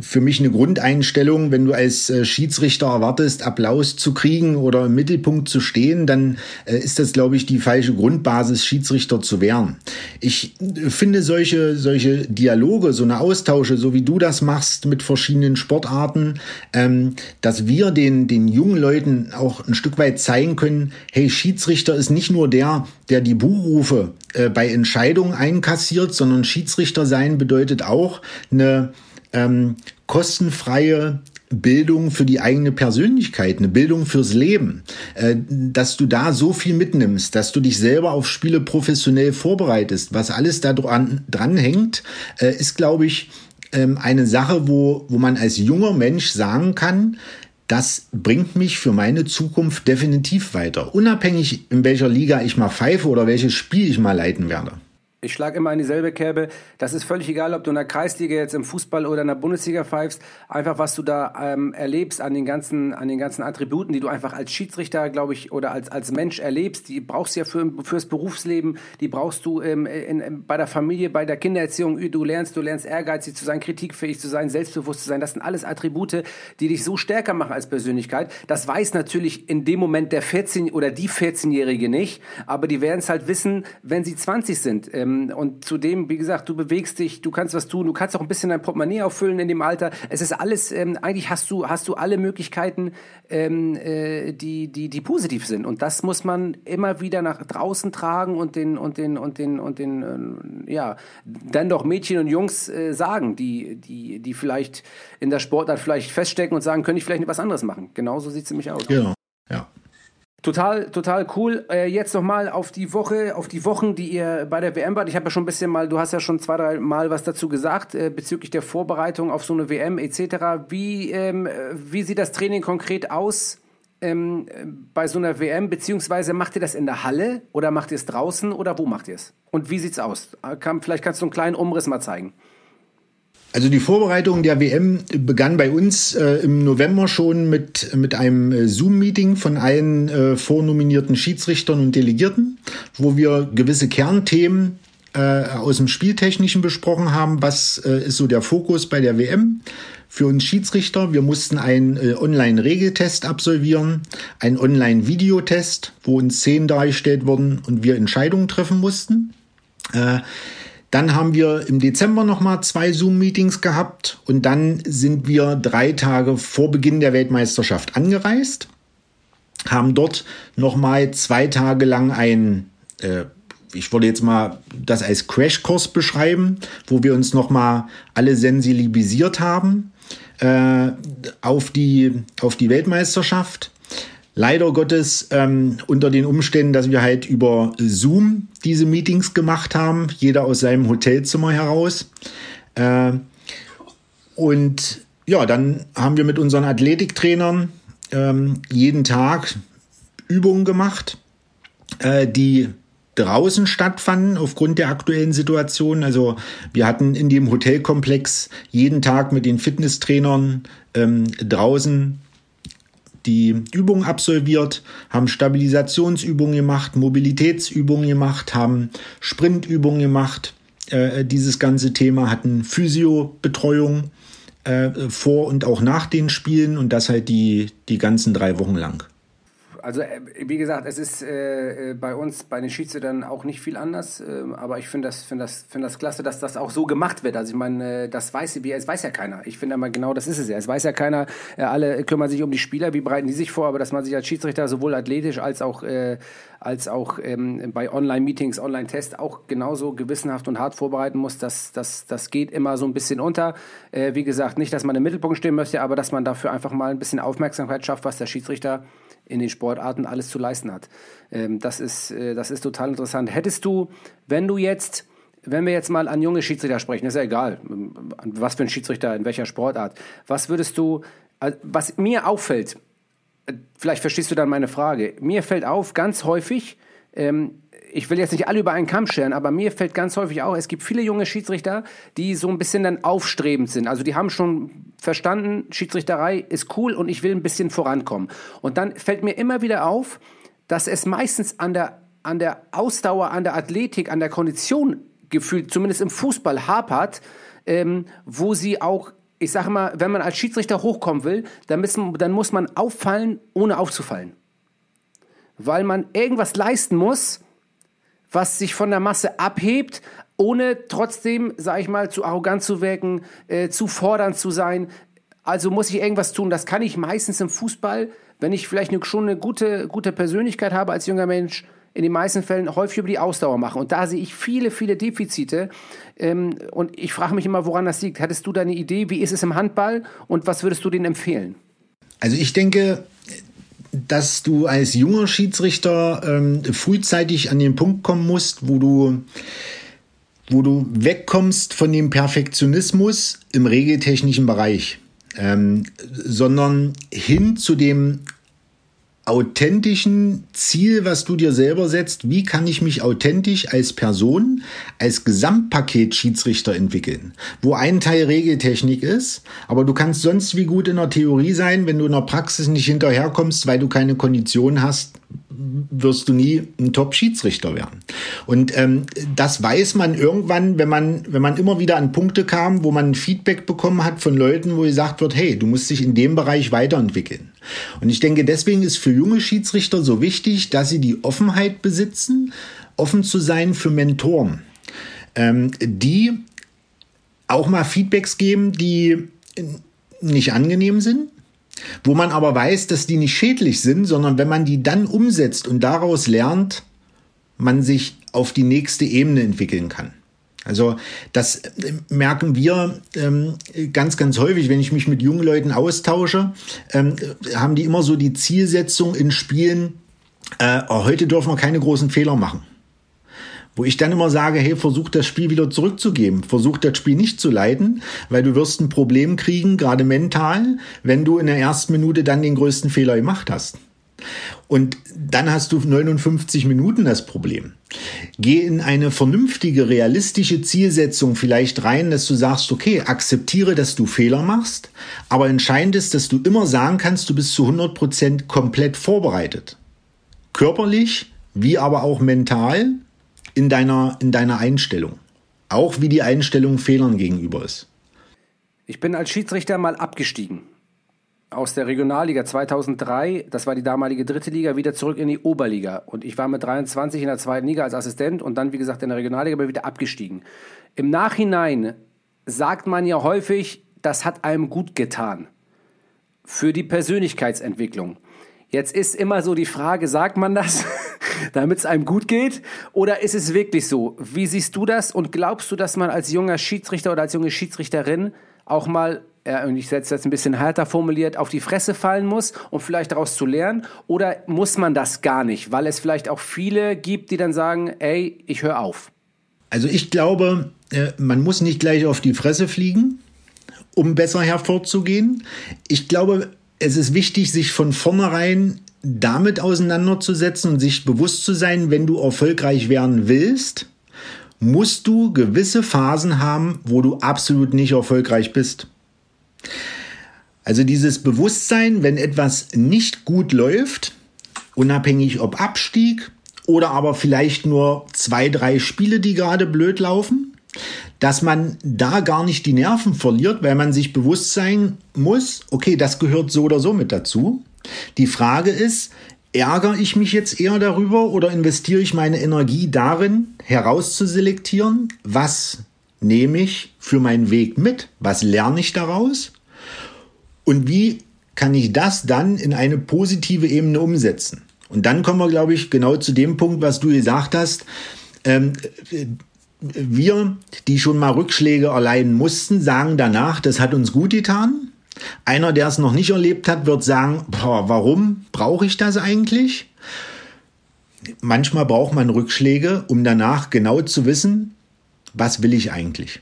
für mich eine Grundeinstellung, wenn du als äh, Schiedsrichter erwartest, Applaus zu kriegen oder im Mittelpunkt zu stehen, dann äh, ist das, glaube ich, die falsche Grundbasis, Schiedsrichter zu werden. Ich äh, finde solche, solche Dialoge, so eine Austausche, so wie du das machst mit verschiedenen Sportarten, ähm, dass wir den, den jungen Leuten auch ein Stück weit zeigen können, hey, Schiedsrichter ist nicht nur der, der die Buchrufe bei Entscheidungen einkassiert, sondern Schiedsrichter sein bedeutet auch eine ähm, kostenfreie Bildung für die eigene Persönlichkeit, eine Bildung fürs Leben, äh, dass du da so viel mitnimmst, dass du dich selber auf Spiele professionell vorbereitest, was alles da dran, hängt, äh, ist, glaube ich, ähm, eine Sache, wo, wo man als junger Mensch sagen kann, das bringt mich für meine Zukunft definitiv weiter. Unabhängig, in welcher Liga ich mal pfeife oder welches Spiel ich mal leiten werde. Ich schlage immer in dieselbe Kerbe. Das ist völlig egal, ob du in der Kreisliga jetzt im Fußball oder in der Bundesliga pfeifst. Einfach was du da ähm, erlebst an den ganzen, an den ganzen Attributen, die du einfach als Schiedsrichter, glaube ich, oder als als Mensch erlebst. Die brauchst du ja für fürs Berufsleben. Die brauchst du ähm, in, in, bei der Familie, bei der Kindererziehung. Du lernst, du lernst ehrgeizig zu sein, kritikfähig zu sein, selbstbewusst zu sein. Das sind alles Attribute, die dich so stärker machen als Persönlichkeit. Das weiß natürlich in dem Moment der 14 oder die 14-Jährige nicht, aber die werden es halt wissen, wenn sie 20 sind. Ähm, ähm, und zudem, wie gesagt, du bewegst dich, du kannst was tun, du kannst auch ein bisschen dein Portemonnaie auffüllen in dem Alter. Es ist alles, ähm, eigentlich hast du, hast du alle Möglichkeiten, ähm, äh, die, die, die positiv sind. Und das muss man immer wieder nach draußen tragen und den, und den, und den, und den, äh, ja, dann doch Mädchen und Jungs äh, sagen, die, die, die vielleicht in der Sportart vielleicht feststecken und sagen, könnte ich vielleicht was anderes machen. Genauso sieht es nämlich aus. Genau. Total, total cool. Äh, jetzt nochmal auf die Woche, auf die Wochen, die ihr bei der WM wart. Ich habe ja schon ein bisschen mal, du hast ja schon zwei, drei Mal was dazu gesagt äh, bezüglich der Vorbereitung auf so eine WM etc. Wie, ähm, wie sieht das Training konkret aus ähm, bei so einer WM? Beziehungsweise macht ihr das in der Halle oder macht ihr es draußen oder wo macht ihr es? Und wie sieht's aus? Äh, kann, vielleicht kannst du einen kleinen Umriss mal zeigen. Also die Vorbereitung der WM begann bei uns äh, im November schon mit, mit einem äh, Zoom-Meeting von allen äh, vornominierten Schiedsrichtern und Delegierten, wo wir gewisse Kernthemen äh, aus dem Spieltechnischen besprochen haben. Was äh, ist so der Fokus bei der WM? Für uns Schiedsrichter, wir mussten einen äh, Online-Regeltest absolvieren, einen Online-Videotest, wo uns Szenen dargestellt wurden und wir Entscheidungen treffen mussten. Dann haben wir im Dezember nochmal zwei Zoom-Meetings gehabt und dann sind wir drei Tage vor Beginn der Weltmeisterschaft angereist, haben dort nochmal zwei Tage lang ein, äh, ich würde jetzt mal das als Crashkurs beschreiben, wo wir uns nochmal alle sensibilisiert haben äh, auf, die, auf die Weltmeisterschaft leider Gottes ähm, unter den Umständen, dass wir halt über Zoom diese Meetings gemacht haben, jeder aus seinem Hotelzimmer heraus. Äh, und ja, dann haben wir mit unseren Athletiktrainern ähm, jeden Tag Übungen gemacht, äh, die draußen stattfanden aufgrund der aktuellen Situation. Also wir hatten in dem Hotelkomplex jeden Tag mit den Fitnesstrainern ähm, draußen die Übungen absolviert, haben Stabilisationsübungen gemacht, Mobilitätsübungen gemacht, haben Sprintübungen gemacht. Äh, dieses ganze Thema hatten Physiobetreuung äh, vor und auch nach den Spielen und das halt die, die ganzen drei Wochen lang. Also äh, wie gesagt, es ist äh, äh, bei uns, bei den Schiedsrichtern auch nicht viel anders, äh, aber ich finde das, find das, find das klasse, dass das auch so gemacht wird. Also ich meine, äh, das weiß, wie, es weiß ja keiner. Ich finde aber genau, das ist es ja. Es weiß ja keiner, äh, alle kümmern sich um die Spieler, wie bereiten die sich vor, aber dass man sich als Schiedsrichter sowohl athletisch als auch, als auch ähm, bei Online-Meetings, Online-Tests auch genauso gewissenhaft und hart vorbereiten muss, das, das, das geht immer so ein bisschen unter. Wie gesagt, nicht, dass man im Mittelpunkt stehen möchte, aber dass man dafür einfach mal ein bisschen Aufmerksamkeit schafft, was der Schiedsrichter in den Sportarten alles zu leisten hat. Ähm, das, ist, äh, das ist total interessant. Hättest du, wenn du jetzt, wenn wir jetzt mal an junge Schiedsrichter sprechen, ist ja egal, was für ein Schiedsrichter, in welcher Sportart, was würdest du, äh, was mir auffällt, äh, vielleicht verstehst du dann meine Frage, mir fällt auf, ganz häufig, ähm, ich will jetzt nicht alle über einen Kamm scheren, aber mir fällt ganz häufig auch, es gibt viele junge Schiedsrichter, die so ein bisschen dann aufstrebend sind. Also die haben schon verstanden, Schiedsrichterei ist cool und ich will ein bisschen vorankommen. Und dann fällt mir immer wieder auf, dass es meistens an der, an der Ausdauer, an der Athletik, an der Kondition gefühlt, zumindest im Fußball, hapert, ähm, wo sie auch ich sage mal, wenn man als Schiedsrichter hochkommen will, dann, müssen, dann muss man auffallen, ohne aufzufallen. Weil man irgendwas leisten muss, was sich von der Masse abhebt, ohne trotzdem, sag ich mal, zu arrogant zu wirken, äh, zu fordernd zu sein. Also muss ich irgendwas tun. Das kann ich meistens im Fußball, wenn ich vielleicht eine, schon eine gute, gute Persönlichkeit habe als junger Mensch, in den meisten Fällen häufig über die Ausdauer machen. Und da sehe ich viele, viele Defizite. Ähm, und ich frage mich immer, woran das liegt. Hattest du da eine Idee? Wie ist es im Handball? Und was würdest du denen empfehlen? Also ich denke, dass du als junger Schiedsrichter ähm, frühzeitig an den Punkt kommen musst, wo du, wo du wegkommst von dem Perfektionismus im regeltechnischen Bereich. ähm, sondern hin zu dem authentischen Ziel, was du dir selber setzt, wie kann ich mich authentisch als Person, als Gesamtpaket Schiedsrichter entwickeln, wo ein Teil Regeltechnik ist, aber du kannst sonst wie gut in der Theorie sein, wenn du in der Praxis nicht hinterherkommst, weil du keine Kondition hast, wirst du nie ein Top-Schiedsrichter werden. Und ähm, das weiß man irgendwann, wenn man, wenn man immer wieder an Punkte kam, wo man Feedback bekommen hat von Leuten, wo gesagt wird, hey, du musst dich in dem Bereich weiterentwickeln. Und ich denke, deswegen ist für junge Schiedsrichter so wichtig, dass sie die Offenheit besitzen, offen zu sein für Mentoren, ähm, die auch mal Feedbacks geben, die nicht angenehm sind, wo man aber weiß, dass die nicht schädlich sind, sondern wenn man die dann umsetzt und daraus lernt, man sich auf die nächste Ebene entwickeln kann. Also das äh, merken wir ähm, ganz, ganz häufig, wenn ich mich mit jungen Leuten austausche, ähm, haben die immer so die Zielsetzung in Spielen, äh, oh, heute dürfen wir keine großen Fehler machen. Wo ich dann immer sage, hey, versuch das Spiel wieder zurückzugeben. Versuch das Spiel nicht zu leiten, weil du wirst ein Problem kriegen, gerade mental, wenn du in der ersten Minute dann den größten Fehler gemacht hast. Und dann hast du 59 Minuten das Problem. Geh in eine vernünftige, realistische Zielsetzung vielleicht rein, dass du sagst, okay, akzeptiere, dass du Fehler machst, aber entscheidend ist, dass du immer sagen kannst, du bist zu 100 Prozent komplett vorbereitet. Körperlich, wie aber auch mental in deiner, in deiner Einstellung. Auch wie die Einstellung Fehlern gegenüber ist. Ich bin als Schiedsrichter mal abgestiegen. Aus der Regionalliga 2003, das war die damalige dritte Liga, wieder zurück in die Oberliga. Und ich war mit 23 in der zweiten Liga als Assistent und dann, wie gesagt, in der Regionalliga bin wieder abgestiegen. Im Nachhinein sagt man ja häufig, das hat einem gut getan. Für die Persönlichkeitsentwicklung. Jetzt ist immer so die Frage, sagt man das? damit es einem gut geht? Oder ist es wirklich so? Wie siehst du das? Und glaubst du, dass man als junger Schiedsrichter oder als junge Schiedsrichterin auch mal, ja, und ich setze das ein bisschen härter formuliert, auf die Fresse fallen muss, um vielleicht daraus zu lernen? Oder muss man das gar nicht, weil es vielleicht auch viele gibt, die dann sagen, ey, ich höre auf? Also ich glaube, äh, man muss nicht gleich auf die Fresse fliegen, um besser hervorzugehen. Ich glaube, es ist wichtig, sich von vornherein damit auseinanderzusetzen und sich bewusst zu sein, wenn du erfolgreich werden willst, musst du gewisse Phasen haben, wo du absolut nicht erfolgreich bist. Also dieses Bewusstsein, wenn etwas nicht gut läuft, unabhängig ob Abstieg oder aber vielleicht nur zwei, drei Spiele, die gerade blöd laufen, dass man da gar nicht die Nerven verliert, weil man sich bewusst sein muss, okay, das gehört so oder so mit dazu. Die Frage ist, ärgere ich mich jetzt eher darüber oder investiere ich meine Energie darin, herauszuselektieren, was nehme ich für meinen Weg mit, was lerne ich daraus und wie kann ich das dann in eine positive Ebene umsetzen. Und dann kommen wir, glaube ich, genau zu dem Punkt, was du gesagt hast. Ähm, wir, die schon mal Rückschläge erleiden mussten, sagen danach, das hat uns gut getan. Einer, der es noch nicht erlebt hat, wird sagen, boah, warum brauche ich das eigentlich? Manchmal braucht man Rückschläge, um danach genau zu wissen, was will ich eigentlich.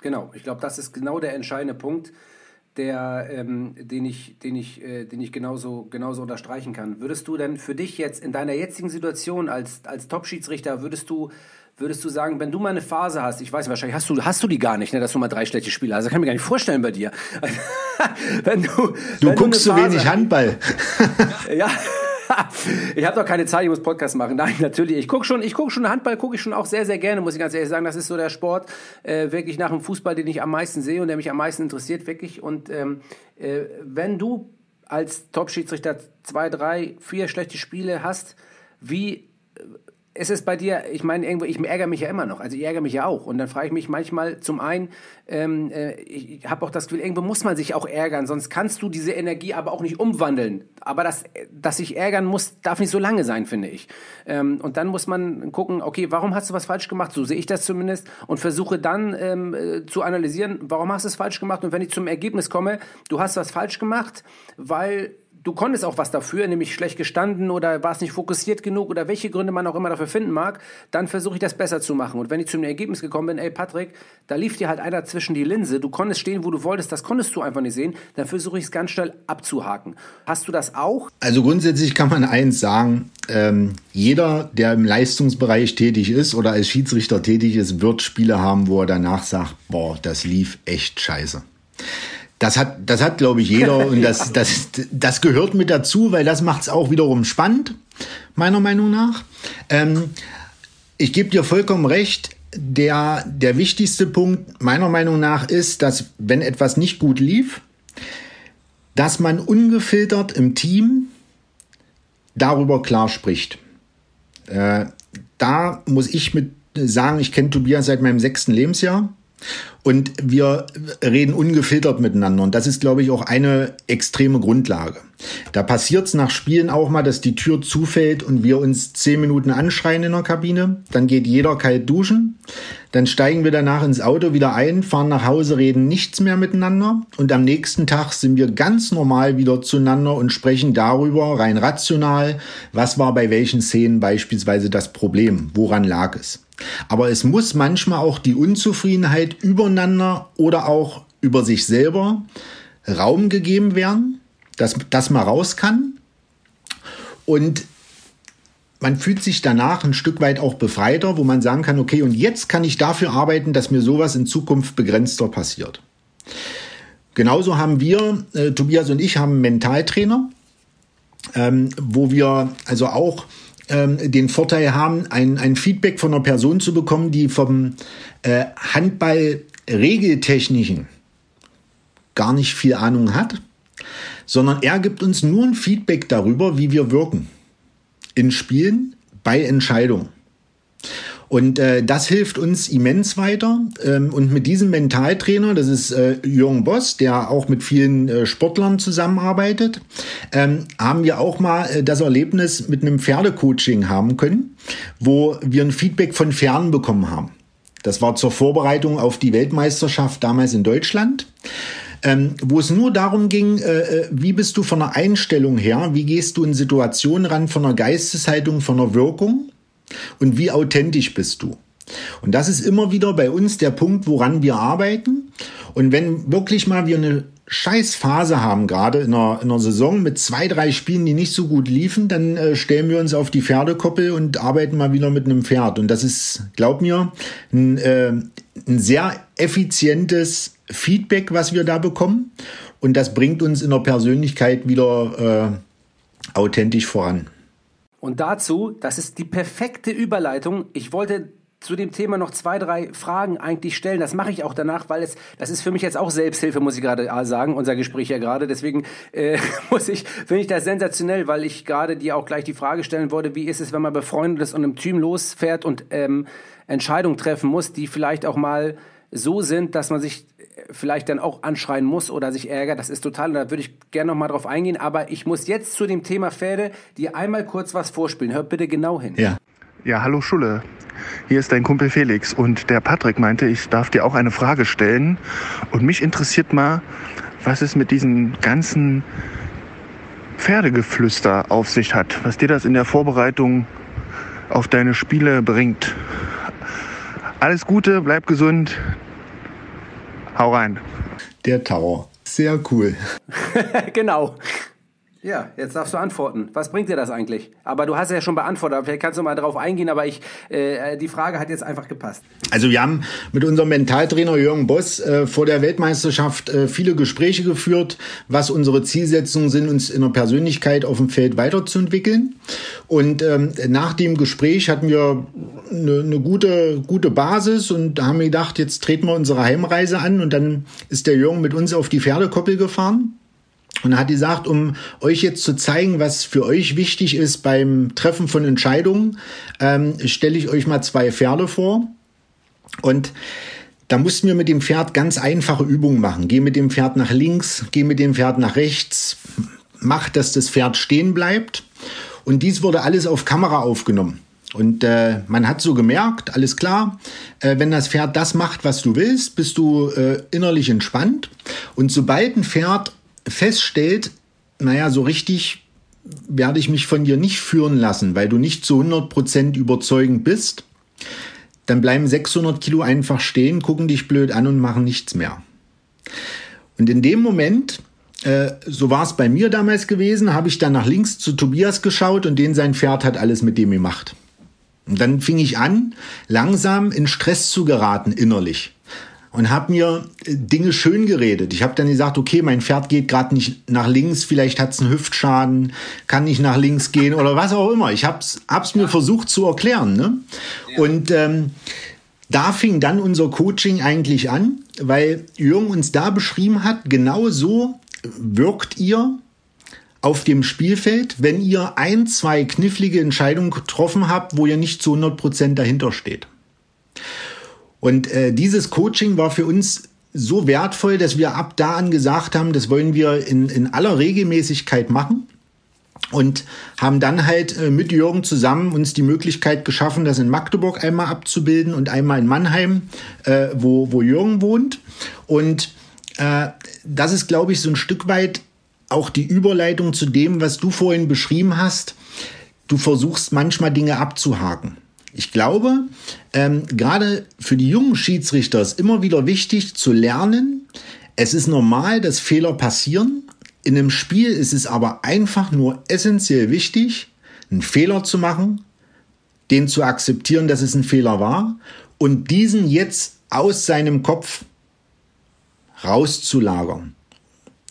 Genau, ich glaube, das ist genau der entscheidende Punkt, der, ähm, den ich, den ich, äh, den ich genauso, genauso unterstreichen kann. Würdest du denn für dich jetzt in deiner jetzigen Situation als, als Top-Schiedsrichter, würdest du würdest du sagen, wenn du mal eine Phase hast, ich weiß wahrscheinlich hast du hast du die gar nicht, ne, dass du mal drei schlechte Spiele hast. Das kann ich mir gar nicht vorstellen bei dir. wenn du du wenn guckst zu wenig Handball. ja. ich habe doch keine Zeit, ich muss Podcast machen. Nein, natürlich. Ich gucke schon, ich gucke schon Handball, gucke ich schon auch sehr, sehr gerne, muss ich ganz ehrlich sagen. Das ist so der Sport, äh, wirklich nach dem Fußball, den ich am meisten sehe und der mich am meisten interessiert, wirklich. Und ähm, äh, wenn du als Top-Schiedsrichter zwei, drei, vier schlechte Spiele hast, wie ist es bei dir, ich meine, irgendwo, ich ärgere mich ja immer noch, also ich ärgere mich ja auch. Und dann frage ich mich manchmal zum einen, ähm, äh, ich habe auch das Gefühl, irgendwo muss man sich auch ärgern, sonst kannst du diese Energie aber auch nicht umwandeln. Aber das, dass sich ärgern muss, darf nicht so lange sein, finde ich. Ähm, und dann muss man gucken, okay, warum hast du was falsch gemacht? So sehe ich das zumindest. Und versuche dann ähm, äh, zu analysieren, warum hast du es falsch gemacht? Und wenn ich zum Ergebnis komme, du hast was falsch gemacht, weil du konntest auch was dafür, nämlich schlecht gestanden oder warst nicht fokussiert genug oder welche Gründe man auch immer dafür finden mag, dann versuche ich das besser zu machen. Und wenn ich zu einem Ergebnis gekommen bin, ey Patrick, da lief dir halt einer zwischen die Linse, du konntest stehen, wo du wolltest, das konntest du einfach nicht sehen, dann versuche ich es ganz schnell abzuhaken. Hast du das auch? Also grundsätzlich kann man eins sagen, ähm, jeder, der im Leistungsbereich tätig ist oder als Schiedsrichter tätig ist, wird Spiele haben, wo er danach sagt, boah, das lief echt scheiße. Das hat, das hat, glaube ich, jeder und das, das, das gehört mit dazu, weil das macht es auch wiederum spannend, meiner Meinung nach. Ähm, ich gebe dir vollkommen recht. Der, der wichtigste Punkt meiner Meinung nach ist, dass wenn etwas nicht gut lief, dass man ungefiltert im Team darüber klar spricht. Äh, da muss ich mit sagen, ich kenne Tobias seit meinem sechsten Lebensjahr. Und wir reden ungefiltert miteinander. Und das ist, glaube ich, auch eine extreme Grundlage. Da passiert es nach Spielen auch mal, dass die Tür zufällt und wir uns zehn Minuten anschreien in der Kabine. Dann geht jeder kalt duschen. Dann steigen wir danach ins Auto wieder ein, fahren nach Hause, reden nichts mehr miteinander. Und am nächsten Tag sind wir ganz normal wieder zueinander und sprechen darüber, rein rational, was war bei welchen Szenen beispielsweise das Problem, woran lag es. Aber es muss manchmal auch die Unzufriedenheit übereinander oder auch über sich selber Raum gegeben werden, dass das mal raus kann. Und man fühlt sich danach ein Stück weit auch befreiter, wo man sagen kann, okay, und jetzt kann ich dafür arbeiten, dass mir sowas in Zukunft begrenzter passiert. Genauso haben wir, äh, Tobias und ich haben einen Mentaltrainer, ähm, wo wir also auch ähm, den Vorteil haben, ein, ein Feedback von einer Person zu bekommen, die vom äh, Handball Regeltechnischen gar nicht viel Ahnung hat, sondern er gibt uns nur ein Feedback darüber, wie wir wirken in Spielen bei Entscheidungen. Und äh, das hilft uns immens weiter. Ähm, und mit diesem Mentaltrainer, das ist äh, Jürgen Boss, der auch mit vielen äh, Sportlern zusammenarbeitet, ähm, haben wir auch mal äh, das Erlebnis mit einem Pferdecoaching haben können, wo wir ein Feedback von Fernen bekommen haben. Das war zur Vorbereitung auf die Weltmeisterschaft damals in Deutschland. Ähm, wo es nur darum ging, äh, äh wie bist du von der Einstellung her, wie gehst du in Situationen ran, von der Geisteshaltung, von der Wirkung und wie authentisch bist du. Und das ist immer wieder bei uns der Punkt, woran wir arbeiten. Und wenn wirklich mal wir eine Scheißphase haben, gerade in einer, in einer Saison mit zwei, drei Spielen, die nicht so gut liefen, dann äh, stellen wir uns auf die Pferdekoppel und arbeiten mal wieder mit einem Pferd. Und das ist, glaub mir, ein, äh, ein sehr effizientes Feedback, was wir da bekommen. Und das bringt uns in der Persönlichkeit wieder äh, authentisch voran. Und dazu, das ist die perfekte Überleitung. Ich wollte zu dem Thema noch zwei, drei Fragen eigentlich stellen. Das mache ich auch danach, weil es, das ist für mich jetzt auch Selbsthilfe, muss ich gerade sagen, unser Gespräch ja gerade. Deswegen äh, muss ich, finde ich das sensationell, weil ich gerade dir auch gleich die Frage stellen wollte, wie ist es, wenn man befreundet ist und im Team losfährt und ähm, Entscheidungen treffen muss, die vielleicht auch mal so sind, dass man sich vielleicht dann auch anschreien muss oder sich ärgert. Das ist total, da würde ich gerne noch mal drauf eingehen. Aber ich muss jetzt zu dem Thema Pferde dir einmal kurz was vorspielen. Hört bitte genau hin. Ja. Ja, hallo Schulle. Hier ist dein Kumpel Felix und der Patrick meinte, ich darf dir auch eine Frage stellen. Und mich interessiert mal, was es mit diesem ganzen Pferdegeflüster auf sich hat, was dir das in der Vorbereitung auf deine Spiele bringt. Alles Gute, bleib gesund, Hau rein. Der Tower. Sehr cool. genau. Ja, jetzt darfst du antworten. Was bringt dir das eigentlich? Aber du hast ja schon beantwortet, vielleicht kannst du mal darauf eingehen, aber ich, äh, die Frage hat jetzt einfach gepasst. Also wir haben mit unserem Mentaltrainer Jürgen Boss äh, vor der Weltmeisterschaft äh, viele Gespräche geführt, was unsere Zielsetzungen sind, uns in der Persönlichkeit auf dem Feld weiterzuentwickeln. Und ähm, nach dem Gespräch hatten wir eine, eine gute, gute Basis und haben gedacht, jetzt treten wir unsere Heimreise an und dann ist der Jürgen mit uns auf die Pferdekoppel gefahren und er hat gesagt, um euch jetzt zu zeigen, was für euch wichtig ist beim Treffen von Entscheidungen, ähm, stelle ich euch mal zwei Pferde vor. Und da mussten wir mit dem Pferd ganz einfache Übungen machen. Geh mit dem Pferd nach links, geh mit dem Pferd nach rechts, mach, dass das Pferd stehen bleibt. Und dies wurde alles auf Kamera aufgenommen. Und äh, man hat so gemerkt, alles klar, äh, wenn das Pferd das macht, was du willst, bist du äh, innerlich entspannt. Und sobald ein Pferd feststellt, naja, so richtig werde ich mich von dir nicht führen lassen, weil du nicht zu 100% überzeugend bist, dann bleiben 600 Kilo einfach stehen, gucken dich blöd an und machen nichts mehr. Und in dem Moment, äh, so war es bei mir damals gewesen, habe ich dann nach links zu Tobias geschaut und den sein Pferd hat alles mit dem gemacht. Und dann fing ich an, langsam in Stress zu geraten innerlich und habe mir äh, Dinge schön geredet. Ich habe dann gesagt, okay, mein Pferd geht gerade nicht nach links, vielleicht hat es einen Hüftschaden, kann nicht nach links gehen oder was auch immer. Ich habe es mir versucht zu erklären. Ne? Ja. Und ähm, da fing dann unser Coaching eigentlich an, weil Jürgen uns da beschrieben hat, genau so wirkt ihr auf dem Spielfeld, wenn ihr ein, zwei knifflige Entscheidungen getroffen habt, wo ihr nicht zu 100 Prozent dahinter steht. Und äh, dieses Coaching war für uns so wertvoll, dass wir ab da an gesagt haben, das wollen wir in, in aller Regelmäßigkeit machen und haben dann halt äh, mit Jürgen zusammen uns die Möglichkeit geschaffen, das in Magdeburg einmal abzubilden und einmal in Mannheim, äh, wo, wo Jürgen wohnt. Und äh, das ist, glaube ich, so ein Stück weit auch die Überleitung zu dem, was du vorhin beschrieben hast. Du versuchst manchmal Dinge abzuhaken. Ich glaube, ähm, gerade für die jungen Schiedsrichter ist immer wieder wichtig zu lernen, es ist normal, dass Fehler passieren. In einem Spiel ist es aber einfach nur essentiell wichtig, einen Fehler zu machen, den zu akzeptieren, dass es ein Fehler war und diesen jetzt aus seinem Kopf rauszulagern.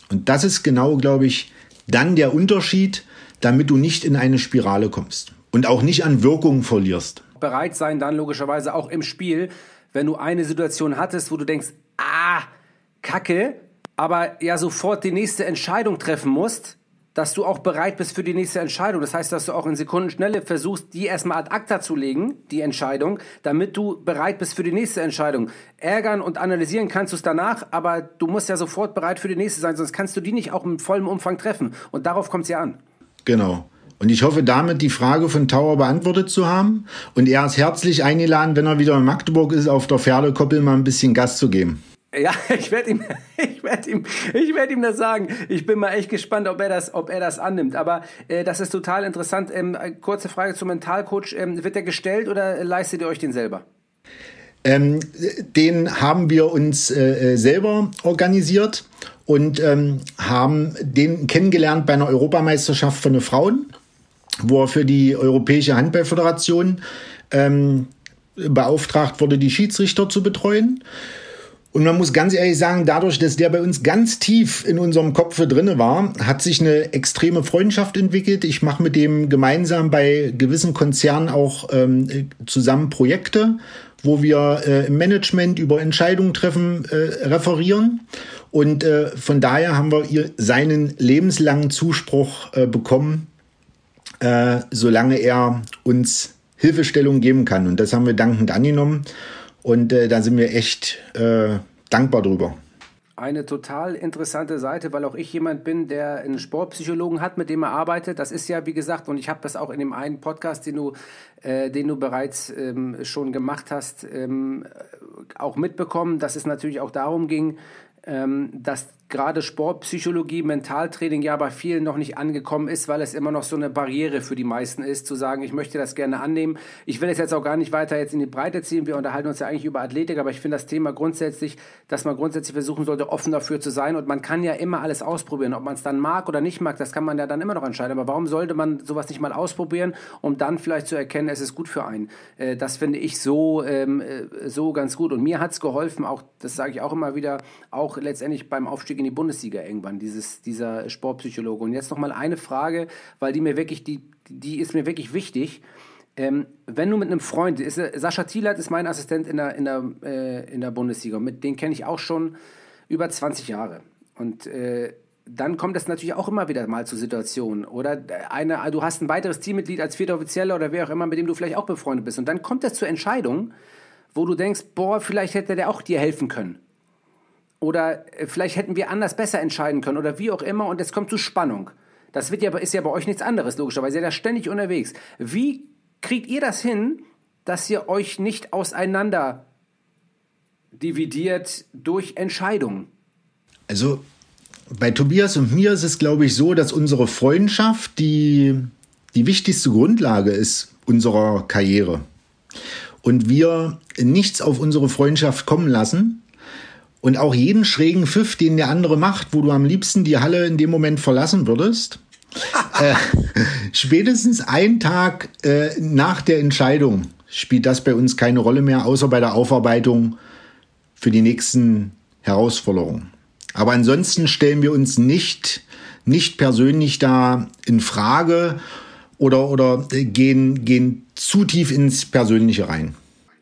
Und das ist genau, glaube ich, dann der Unterschied, damit du nicht in eine Spirale kommst und auch nicht an Wirkung verlierst bereit sein, dann logischerweise auch im Spiel, wenn du eine Situation hattest, wo du denkst, ah, Kacke, aber ja sofort die nächste Entscheidung treffen musst, dass du auch bereit bist für die nächste Entscheidung. Das heißt, dass du auch in Sekundenschnelle versuchst, die erstmal ad acta zu legen, die Entscheidung, damit du bereit bist für die nächste Entscheidung. Ärgern und analysieren kannst du es danach, aber du musst ja sofort bereit für die nächste sein, sonst kannst du die nicht auch im vollen Umfang treffen. Und darauf kommt es ja an. Genau. Und ich hoffe damit die Frage von Tower beantwortet zu haben. Und er ist herzlich eingeladen, wenn er wieder in Magdeburg ist, auf der Pferdekoppel mal ein bisschen Gas zu geben. Ja, ich werde ihm, ich werde ihm, ich werde ihm das sagen. Ich bin mal echt gespannt, ob er das, ob er das annimmt. Aber äh, das ist total interessant. Ähm, kurze Frage zum Mentalcoach: ähm, Wird der gestellt oder leistet ihr euch den selber? Ähm, den haben wir uns äh, äh selber organisiert und ähm, haben den kennengelernt bei einer Europameisterschaft von den Frauen wo er für die Europäische Handballföderation ähm, beauftragt wurde, die Schiedsrichter zu betreuen. Und man muss ganz ehrlich sagen, dadurch, dass der bei uns ganz tief in unserem Kopf drinne war, hat sich eine extreme Freundschaft entwickelt. Ich mache mit dem gemeinsam bei gewissen Konzernen auch ähm, zusammen Projekte, wo wir äh, im Management über Entscheidungen treffen, äh, referieren. Und äh, von daher haben wir ihr seinen lebenslangen Zuspruch äh, bekommen, äh, solange er uns Hilfestellung geben kann. Und das haben wir dankend angenommen. Und äh, da sind wir echt äh, dankbar drüber. Eine total interessante Seite, weil auch ich jemand bin, der einen Sportpsychologen hat, mit dem er arbeitet. Das ist ja, wie gesagt, und ich habe das auch in dem einen Podcast, den du, äh, den du bereits ähm, schon gemacht hast, ähm, auch mitbekommen, dass es natürlich auch darum ging, ähm, dass gerade Sportpsychologie, Mentaltraining ja bei vielen noch nicht angekommen ist, weil es immer noch so eine Barriere für die meisten ist, zu sagen, ich möchte das gerne annehmen. Ich will es jetzt auch gar nicht weiter jetzt in die Breite ziehen. Wir unterhalten uns ja eigentlich über Athletik, aber ich finde das Thema grundsätzlich, dass man grundsätzlich versuchen sollte, offen dafür zu sein. Und man kann ja immer alles ausprobieren. Ob man es dann mag oder nicht mag, das kann man ja dann immer noch entscheiden. Aber warum sollte man sowas nicht mal ausprobieren, um dann vielleicht zu erkennen, es ist gut für einen? Äh, das finde ich so, ähm, äh, so ganz gut. Und mir hat es geholfen, auch, das sage ich auch immer wieder, auch letztendlich beim Aufstieg in die Bundesliga irgendwann, dieses, dieser Sportpsychologe. Und jetzt noch mal eine Frage, weil die mir wirklich, die, die ist mir wirklich wichtig. Ähm, wenn du mit einem Freund, ist, Sascha Thielert ist mein Assistent in der, in der, äh, in der Bundesliga, mit den kenne ich auch schon über 20 Jahre. Und äh, dann kommt es natürlich auch immer wieder mal zu Situationen. Oder eine, du hast ein weiteres Teammitglied als vierter Offizieller oder wer auch immer, mit dem du vielleicht auch befreundet bist. Und dann kommt es zur Entscheidung, wo du denkst, boah, vielleicht hätte der auch dir helfen können oder äh, vielleicht hätten wir anders besser entscheiden können oder wie auch immer und es kommt zu Spannung. Das wird ja, ist ja bei euch nichts anderes, logischerweise. Ihr seid ja ständig unterwegs. Wie kriegt ihr das hin, dass ihr euch nicht auseinander dividiert durch Entscheidungen? Also, bei Tobias und mir ist es, glaube ich, so, dass unsere Freundschaft die, die wichtigste Grundlage ist unserer Karriere. Und wir nichts auf unsere Freundschaft kommen lassen. Und auch jeden schrägen Pfiff, den der andere macht, wo du am liebsten die Halle in dem Moment verlassen würdest, äh, spätestens einen Tag äh, nach der Entscheidung spielt das bei uns keine Rolle mehr, außer bei der Aufarbeitung für die nächsten Herausforderungen. Aber ansonsten stellen wir uns nicht, nicht persönlich da in Frage oder, oder gehen, gehen zu tief ins Persönliche rein.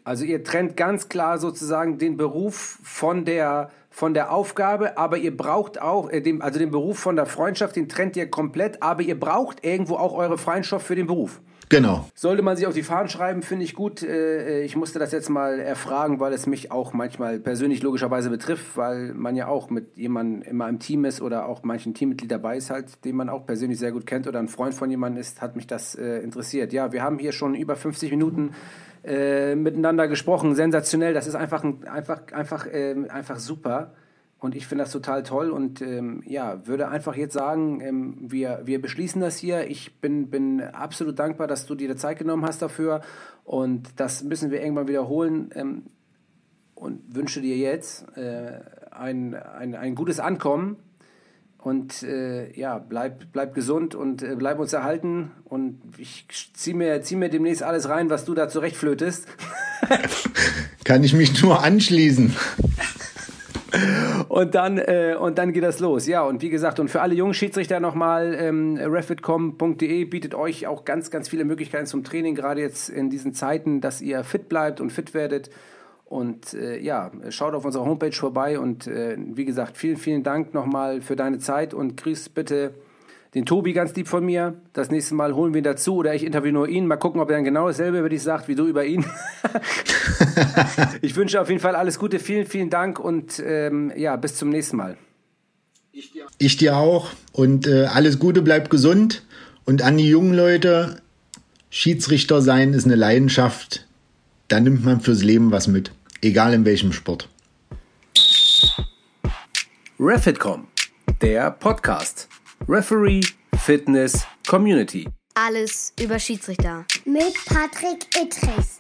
Also ihr trennt ganz klar sozusagen den Beruf von der von der Aufgabe, aber ihr braucht auch, äh, den, also den Beruf von der Freundschaft, den trennt ihr komplett, aber ihr braucht irgendwo auch eure Freundschaft für den Beruf. Genau. Sollte man sich auf die Fahnen schreiben, finde ich gut. Äh, ich musste das jetzt mal erfragen, weil es mich auch manchmal persönlich logischerweise betrifft, weil man ja auch mit jemandem immer im Team ist oder auch manchen Teammitglied dabei ist halt, den man auch persönlich sehr gut kennt oder ein Freund von jemandem ist, hat mich das äh, interessiert. Ja, wir haben hier schon über 50 Minuten äh, miteinander gesprochen. Sensationell. Das ist einfach, einfach, einfach, äh, einfach super. Und ich finde das total toll und ähm, ja, würde einfach jetzt sagen, ähm, wir, wir beschließen das hier. Ich bin, bin absolut dankbar, dass du dir die Zeit genommen hast dafür und das müssen wir irgendwann wiederholen ähm, und wünsche dir jetzt äh, ein, ein, ein gutes Ankommen und äh, ja, bleib, bleib gesund und äh, bleib uns erhalten und ich zieh mir, zieh mir demnächst alles rein, was du da zurechtflötest. Kann ich mich nur anschließen. Und dann, äh, und dann geht das los. Ja, und wie gesagt, und für alle jungen Schiedsrichter nochmal, ähm, refitcom.de bietet euch auch ganz, ganz viele Möglichkeiten zum Training, gerade jetzt in diesen Zeiten, dass ihr fit bleibt und fit werdet. Und äh, ja, schaut auf unserer Homepage vorbei und äh, wie gesagt, vielen, vielen Dank nochmal für deine Zeit und grüß bitte den Tobi ganz lieb von mir. Das nächste Mal holen wir ihn dazu oder ich interviewe nur ihn. Mal gucken, ob er dann genau dasselbe über dich sagt, wie du über ihn. ich wünsche auf jeden Fall alles Gute. Vielen, vielen Dank und ähm, ja, bis zum nächsten Mal. Ich dir auch und äh, alles Gute, bleib gesund. Und an die jungen Leute, Schiedsrichter sein ist eine Leidenschaft. Da nimmt man fürs Leben was mit, egal in welchem Sport. Refitcom, der Podcast. Referee, Fitness, Community. Alles über Schiedsrichter. Mit Patrick Ittrich.